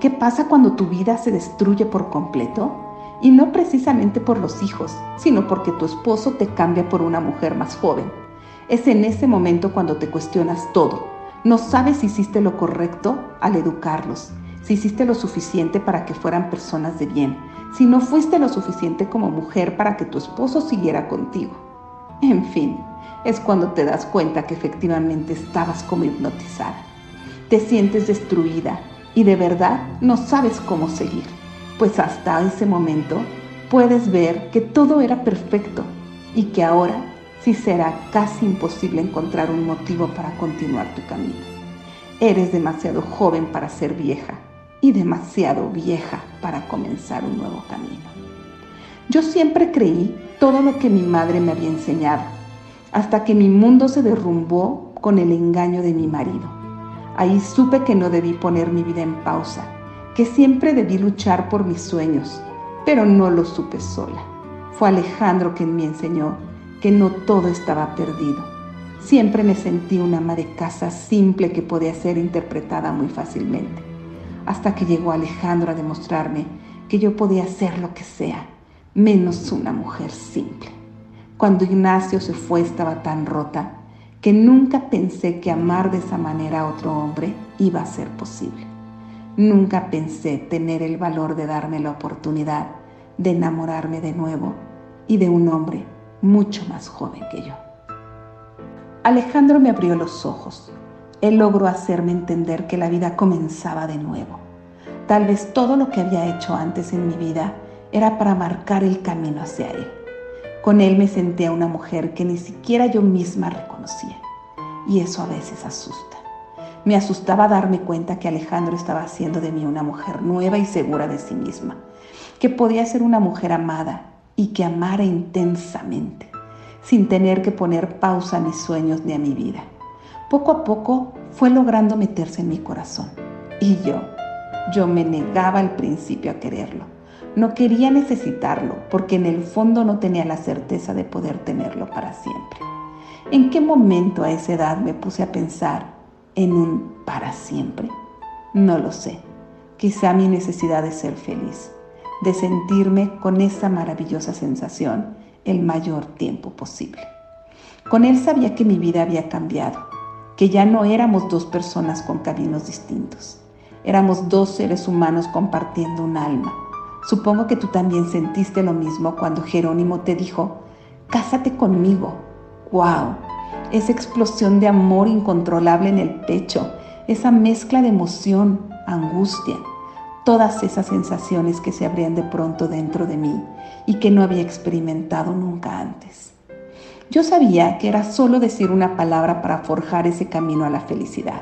G: ¿Qué pasa cuando tu vida se destruye por completo? Y no precisamente por los hijos, sino porque tu esposo te cambia por una mujer más joven. Es en ese momento cuando te cuestionas todo no sabes si hiciste lo correcto al educarlos, si hiciste lo suficiente para que fueran personas de bien, si no fuiste lo suficiente como mujer para que tu esposo siguiera contigo. En fin, es cuando te das cuenta que efectivamente estabas como hipnotizada. Te sientes destruida y de verdad no sabes cómo seguir, pues hasta ese momento puedes ver que todo era perfecto y que ahora si será casi imposible encontrar un motivo para continuar tu camino. Eres demasiado joven para ser vieja y demasiado vieja para comenzar un nuevo camino. Yo siempre creí todo lo que mi madre me había enseñado, hasta que mi mundo se derrumbó con el engaño de mi marido. Ahí supe que no debí poner mi vida en pausa, que siempre debí luchar por mis sueños, pero no lo supe sola. Fue Alejandro quien me enseñó que no todo estaba perdido. Siempre me sentí una ama de casa simple que podía ser interpretada muy fácilmente, hasta que llegó Alejandro a demostrarme que yo podía ser lo que sea, menos una mujer simple. Cuando Ignacio se fue estaba tan rota que nunca pensé que amar de esa manera a otro hombre iba a ser posible. Nunca pensé tener el valor de darme la oportunidad de enamorarme de nuevo y de un hombre mucho más joven que yo. Alejandro me abrió los ojos. Él logró hacerme entender que la vida comenzaba de nuevo. Tal vez todo lo que había hecho antes en mi vida era para marcar el camino hacia él. Con él me sentía una mujer que ni siquiera yo misma reconocía. Y eso a veces asusta. Me asustaba darme cuenta que Alejandro estaba haciendo de mí una mujer nueva y segura de sí misma, que podía ser una mujer amada y que amara intensamente, sin tener que poner pausa a mis sueños ni a mi vida. Poco a poco fue logrando meterse en mi corazón. Y yo, yo me negaba al principio a quererlo. No quería necesitarlo porque en el fondo no tenía la certeza de poder tenerlo para siempre. ¿En qué momento a esa edad me puse a pensar en un para siempre? No lo sé. Quizá mi necesidad de ser feliz, de sentirme con esa maravillosa sensación el mayor tiempo posible. Con él sabía que mi vida había cambiado, que ya no éramos dos personas con caminos distintos. Éramos dos seres humanos compartiendo un alma. Supongo que tú también sentiste lo mismo cuando Jerónimo te dijo, cásate conmigo. ¡Wow! esa explosión de amor incontrolable en el pecho, esa mezcla de emoción, angustia, todas esas sensaciones que se abrían de pronto dentro de mí y que no había experimentado nunca antes. Yo sabía que era solo decir una palabra para forjar ese camino a la felicidad.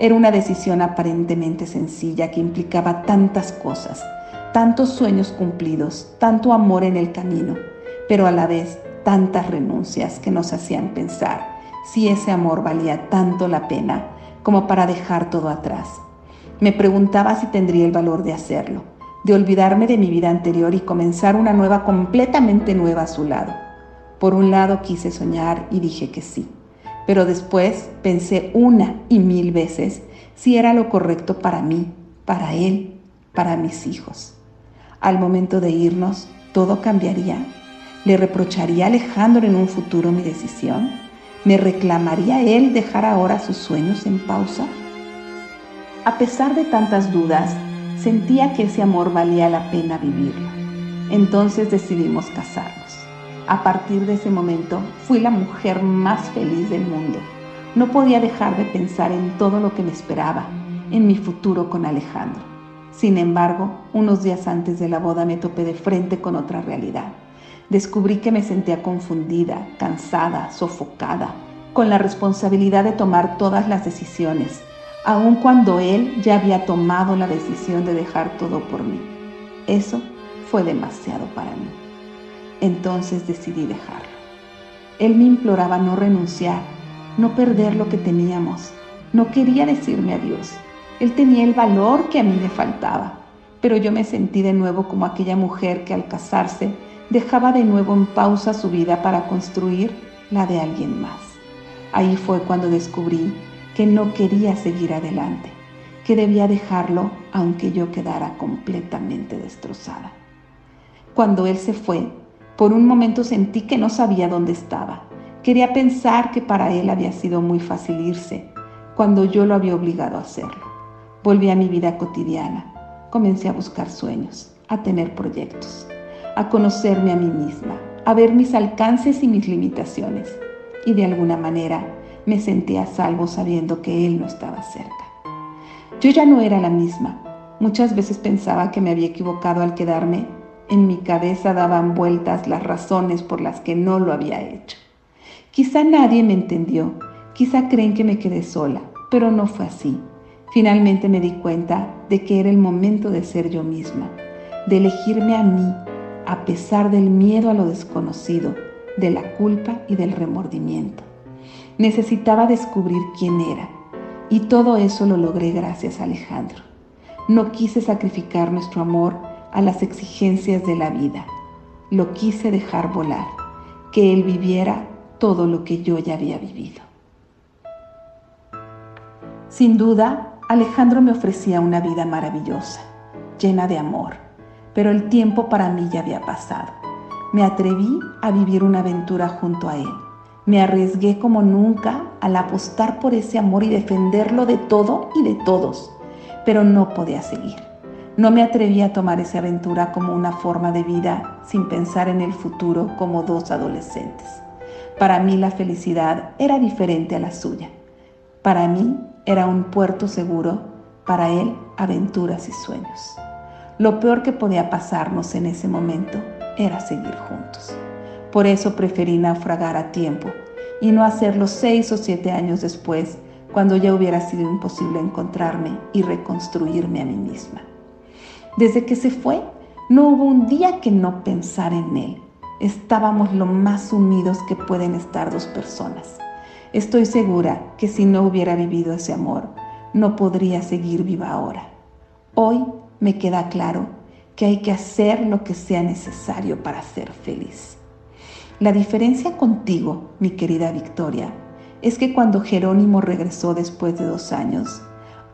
G: Era una decisión aparentemente sencilla que implicaba tantas cosas, tantos sueños cumplidos, tanto amor en el camino, pero a la vez tantas renuncias que nos hacían pensar si ese amor valía tanto la pena como para dejar todo atrás. Me preguntaba si tendría el valor de hacerlo, de olvidarme de mi vida anterior y comenzar una nueva completamente nueva a su lado. Por un lado quise soñar y dije que sí, pero después pensé una y mil veces si era lo correcto para mí, para él, para mis hijos. Al momento de irnos, todo cambiaría. ¿Le reprocharía a Alejandro en un futuro mi decisión? ¿Me reclamaría él dejar ahora sus sueños en pausa? A pesar de tantas dudas, sentía que ese amor valía la pena vivirlo. Entonces decidimos casarnos. A partir de ese momento fui la mujer más feliz del mundo. No podía dejar de pensar en todo lo que me esperaba, en mi futuro con Alejandro. Sin embargo, unos días antes de la boda me topé de frente con otra realidad descubrí que me sentía confundida, cansada, sofocada, con la responsabilidad de tomar todas las decisiones, aun cuando él ya había tomado la decisión de dejar todo por mí. Eso fue demasiado para mí. Entonces decidí dejarlo. Él me imploraba no renunciar, no perder lo que teníamos. No quería decirme adiós. Él tenía el valor que a mí me faltaba, pero yo me sentí de nuevo como aquella mujer que al casarse dejaba de nuevo en pausa su vida para construir la de alguien más. Ahí fue cuando descubrí que no quería seguir adelante, que debía dejarlo aunque yo quedara completamente destrozada. Cuando él se fue, por un momento sentí que no sabía dónde estaba. Quería pensar que para él había sido muy fácil irse, cuando yo lo había obligado a hacerlo. Volví a mi vida cotidiana, comencé a buscar sueños, a tener proyectos a conocerme a mí misma, a ver mis alcances y mis limitaciones. Y de alguna manera me sentía a salvo sabiendo que Él no estaba cerca. Yo ya no era la misma. Muchas veces pensaba que me había equivocado al quedarme. En mi cabeza daban vueltas las razones por las que no lo había hecho. Quizá nadie me entendió, quizá creen que me quedé sola, pero no fue así. Finalmente me di cuenta de que era el momento de ser yo misma, de elegirme a mí a pesar del miedo a lo desconocido, de la culpa y del remordimiento. Necesitaba descubrir quién era y todo eso lo logré gracias a Alejandro. No quise sacrificar nuestro amor a las exigencias de la vida. Lo quise dejar volar, que él viviera todo lo que yo ya había vivido. Sin duda, Alejandro me ofrecía una vida maravillosa, llena de amor pero el tiempo para mí ya había pasado. Me atreví a vivir una aventura junto a él. Me arriesgué como nunca al apostar por ese amor y defenderlo de todo y de todos, pero no podía seguir. No me atreví a tomar esa aventura como una forma de vida sin pensar en el futuro como dos adolescentes. Para mí la felicidad era diferente a la suya. Para mí era un puerto seguro, para él aventuras y sueños. Lo peor que podía pasarnos en ese momento era seguir juntos. Por eso preferí naufragar a tiempo y no hacerlo seis o siete años después, cuando ya hubiera sido imposible encontrarme y reconstruirme a mí misma. Desde que se fue, no hubo un día que no pensar en él. Estábamos lo más unidos que pueden estar dos personas. Estoy segura que si no hubiera vivido ese amor, no podría seguir viva ahora. Hoy me queda claro que hay que hacer lo que sea necesario para ser feliz. La diferencia contigo, mi querida Victoria, es que cuando Jerónimo regresó después de dos años,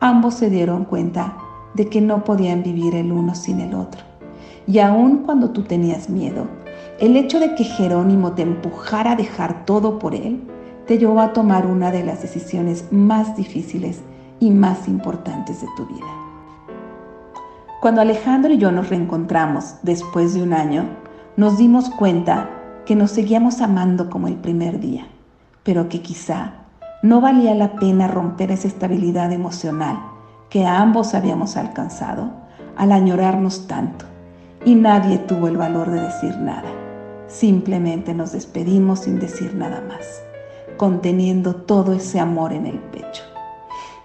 G: ambos se dieron cuenta de que no podían vivir el uno sin el otro. Y aun cuando tú tenías miedo, el hecho de que Jerónimo te empujara a dejar todo por él, te llevó a tomar una de las decisiones más difíciles y más importantes de tu vida. Cuando Alejandro y yo nos reencontramos después de un año, nos dimos cuenta que nos seguíamos amando como el primer día, pero que quizá no valía la pena romper esa estabilidad emocional que ambos habíamos alcanzado al añorarnos tanto, y nadie tuvo el valor de decir nada. Simplemente nos despedimos sin decir nada más, conteniendo todo ese amor en el pecho.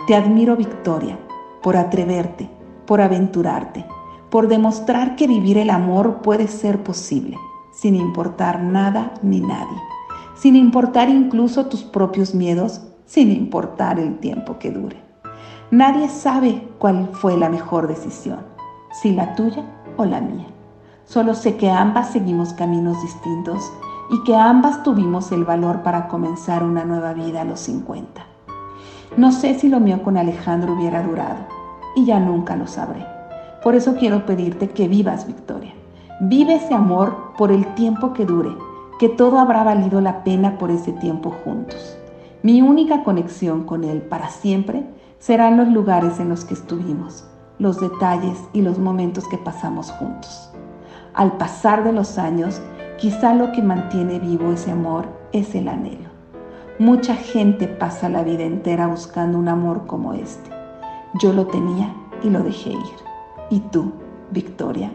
G: Te admiro, Victoria, por atreverte, por aventurarte, por demostrar que vivir el amor puede ser posible, sin importar nada ni nadie, sin importar incluso tus propios miedos, sin importar el tiempo que dure. Nadie sabe cuál fue la mejor decisión, si la tuya o la mía. Solo sé que ambas seguimos caminos distintos y que ambas tuvimos el valor para comenzar una nueva vida a los 50. No sé si lo mío con Alejandro hubiera durado y ya nunca lo sabré. Por eso quiero pedirte que vivas, Victoria. Vive ese amor por el tiempo que dure, que todo habrá valido la pena por ese tiempo juntos. Mi única conexión con él para siempre serán los lugares en los que estuvimos, los detalles y los momentos que pasamos juntos. Al pasar de los años, quizá lo que mantiene vivo ese amor es el anhelo. Mucha gente pasa la vida entera buscando un amor como este. Yo lo tenía y lo dejé ir. Y tú, Victoria,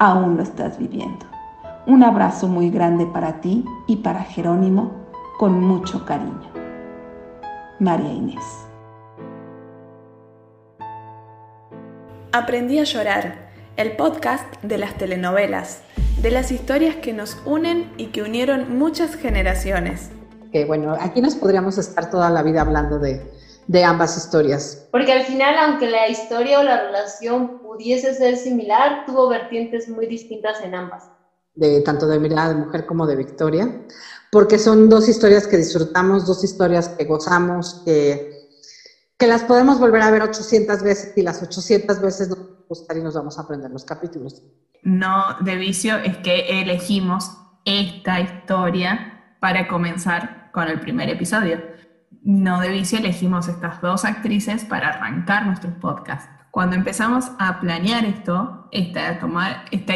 G: aún lo estás viviendo. Un abrazo muy grande para ti y para Jerónimo con mucho cariño. María Inés.
H: Aprendí a llorar, el podcast de las telenovelas, de las historias que nos unen y que unieron muchas generaciones.
F: Que bueno, aquí nos podríamos estar toda la vida hablando de, de ambas historias.
A: Porque al final, aunque la historia o la relación pudiese ser similar, tuvo vertientes muy distintas en ambas.
F: De tanto de Mirada de Mujer como de Victoria, porque son dos historias que disfrutamos, dos historias que gozamos, que que las podemos volver a ver 800 veces y las 800 veces nos gustar y nos vamos a aprender los capítulos.
E: No de vicio es que elegimos esta historia para comenzar con el primer episodio. No de vicio elegimos estas dos actrices para arrancar nuestros podcasts cuando empezamos a planear esto, esta,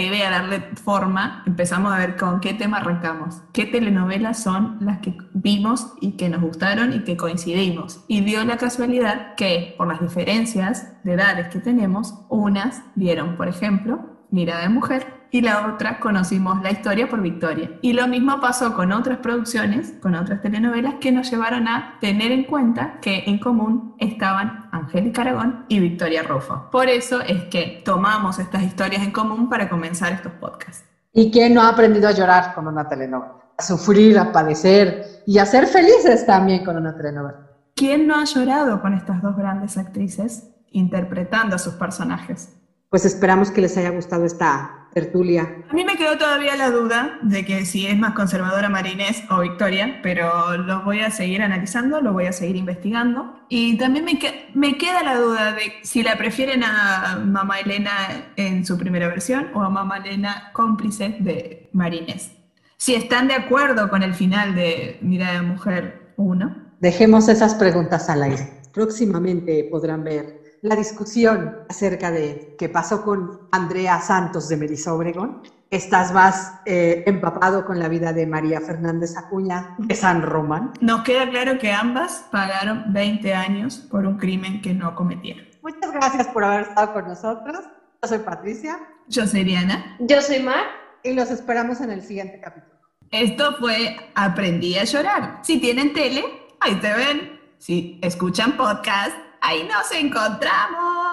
E: idea, darle forma, empezamos a ver con qué tema arrancamos, qué telenovelas son las que vimos y que nos gustaron y que coincidimos. Y dio la casualidad que por las diferencias de edades que tenemos, unas vieron, por ejemplo, Mirada de Mujer y la otra conocimos la historia por Victoria. Y lo mismo pasó con otras producciones, con otras telenovelas que nos llevaron a tener en cuenta que en común estaban Angélica Aragón y Victoria Rufo. Por eso es que tomamos estas historias en común para comenzar estos podcasts.
F: ¿Y quién no ha aprendido a llorar con una telenovela? A sufrir, a padecer y a ser felices también con una telenovela.
E: ¿Quién no ha llorado con estas dos grandes actrices interpretando a sus personajes?
F: Pues esperamos que les haya gustado esta tertulia.
E: A mí me quedó todavía la duda de que si es más conservadora Marinés o Victoria, pero lo voy a seguir analizando, lo voy a seguir investigando. Y también me, me queda la duda de si la prefieren a Mamá Elena en su primera versión o a Mamá Elena cómplice de Marinés. Si están de acuerdo con el final de Mirada de Mujer 1.
F: Dejemos esas preguntas al aire. Próximamente podrán ver la discusión acerca de qué pasó con Andrea Santos de Melissa Obregón estás más eh, empapado con la vida de María Fernández Acuña de San Román.
E: Nos queda claro que ambas pagaron 20 años por un crimen que no cometieron.
F: Muchas gracias por haber estado con nosotros. Yo soy Patricia.
E: Yo soy Diana.
A: Yo soy Mar.
F: Y los esperamos en el siguiente capítulo.
E: Esto fue Aprendí a llorar. Si tienen tele, ahí te ven. Si escuchan podcast, ahí nos encontramos.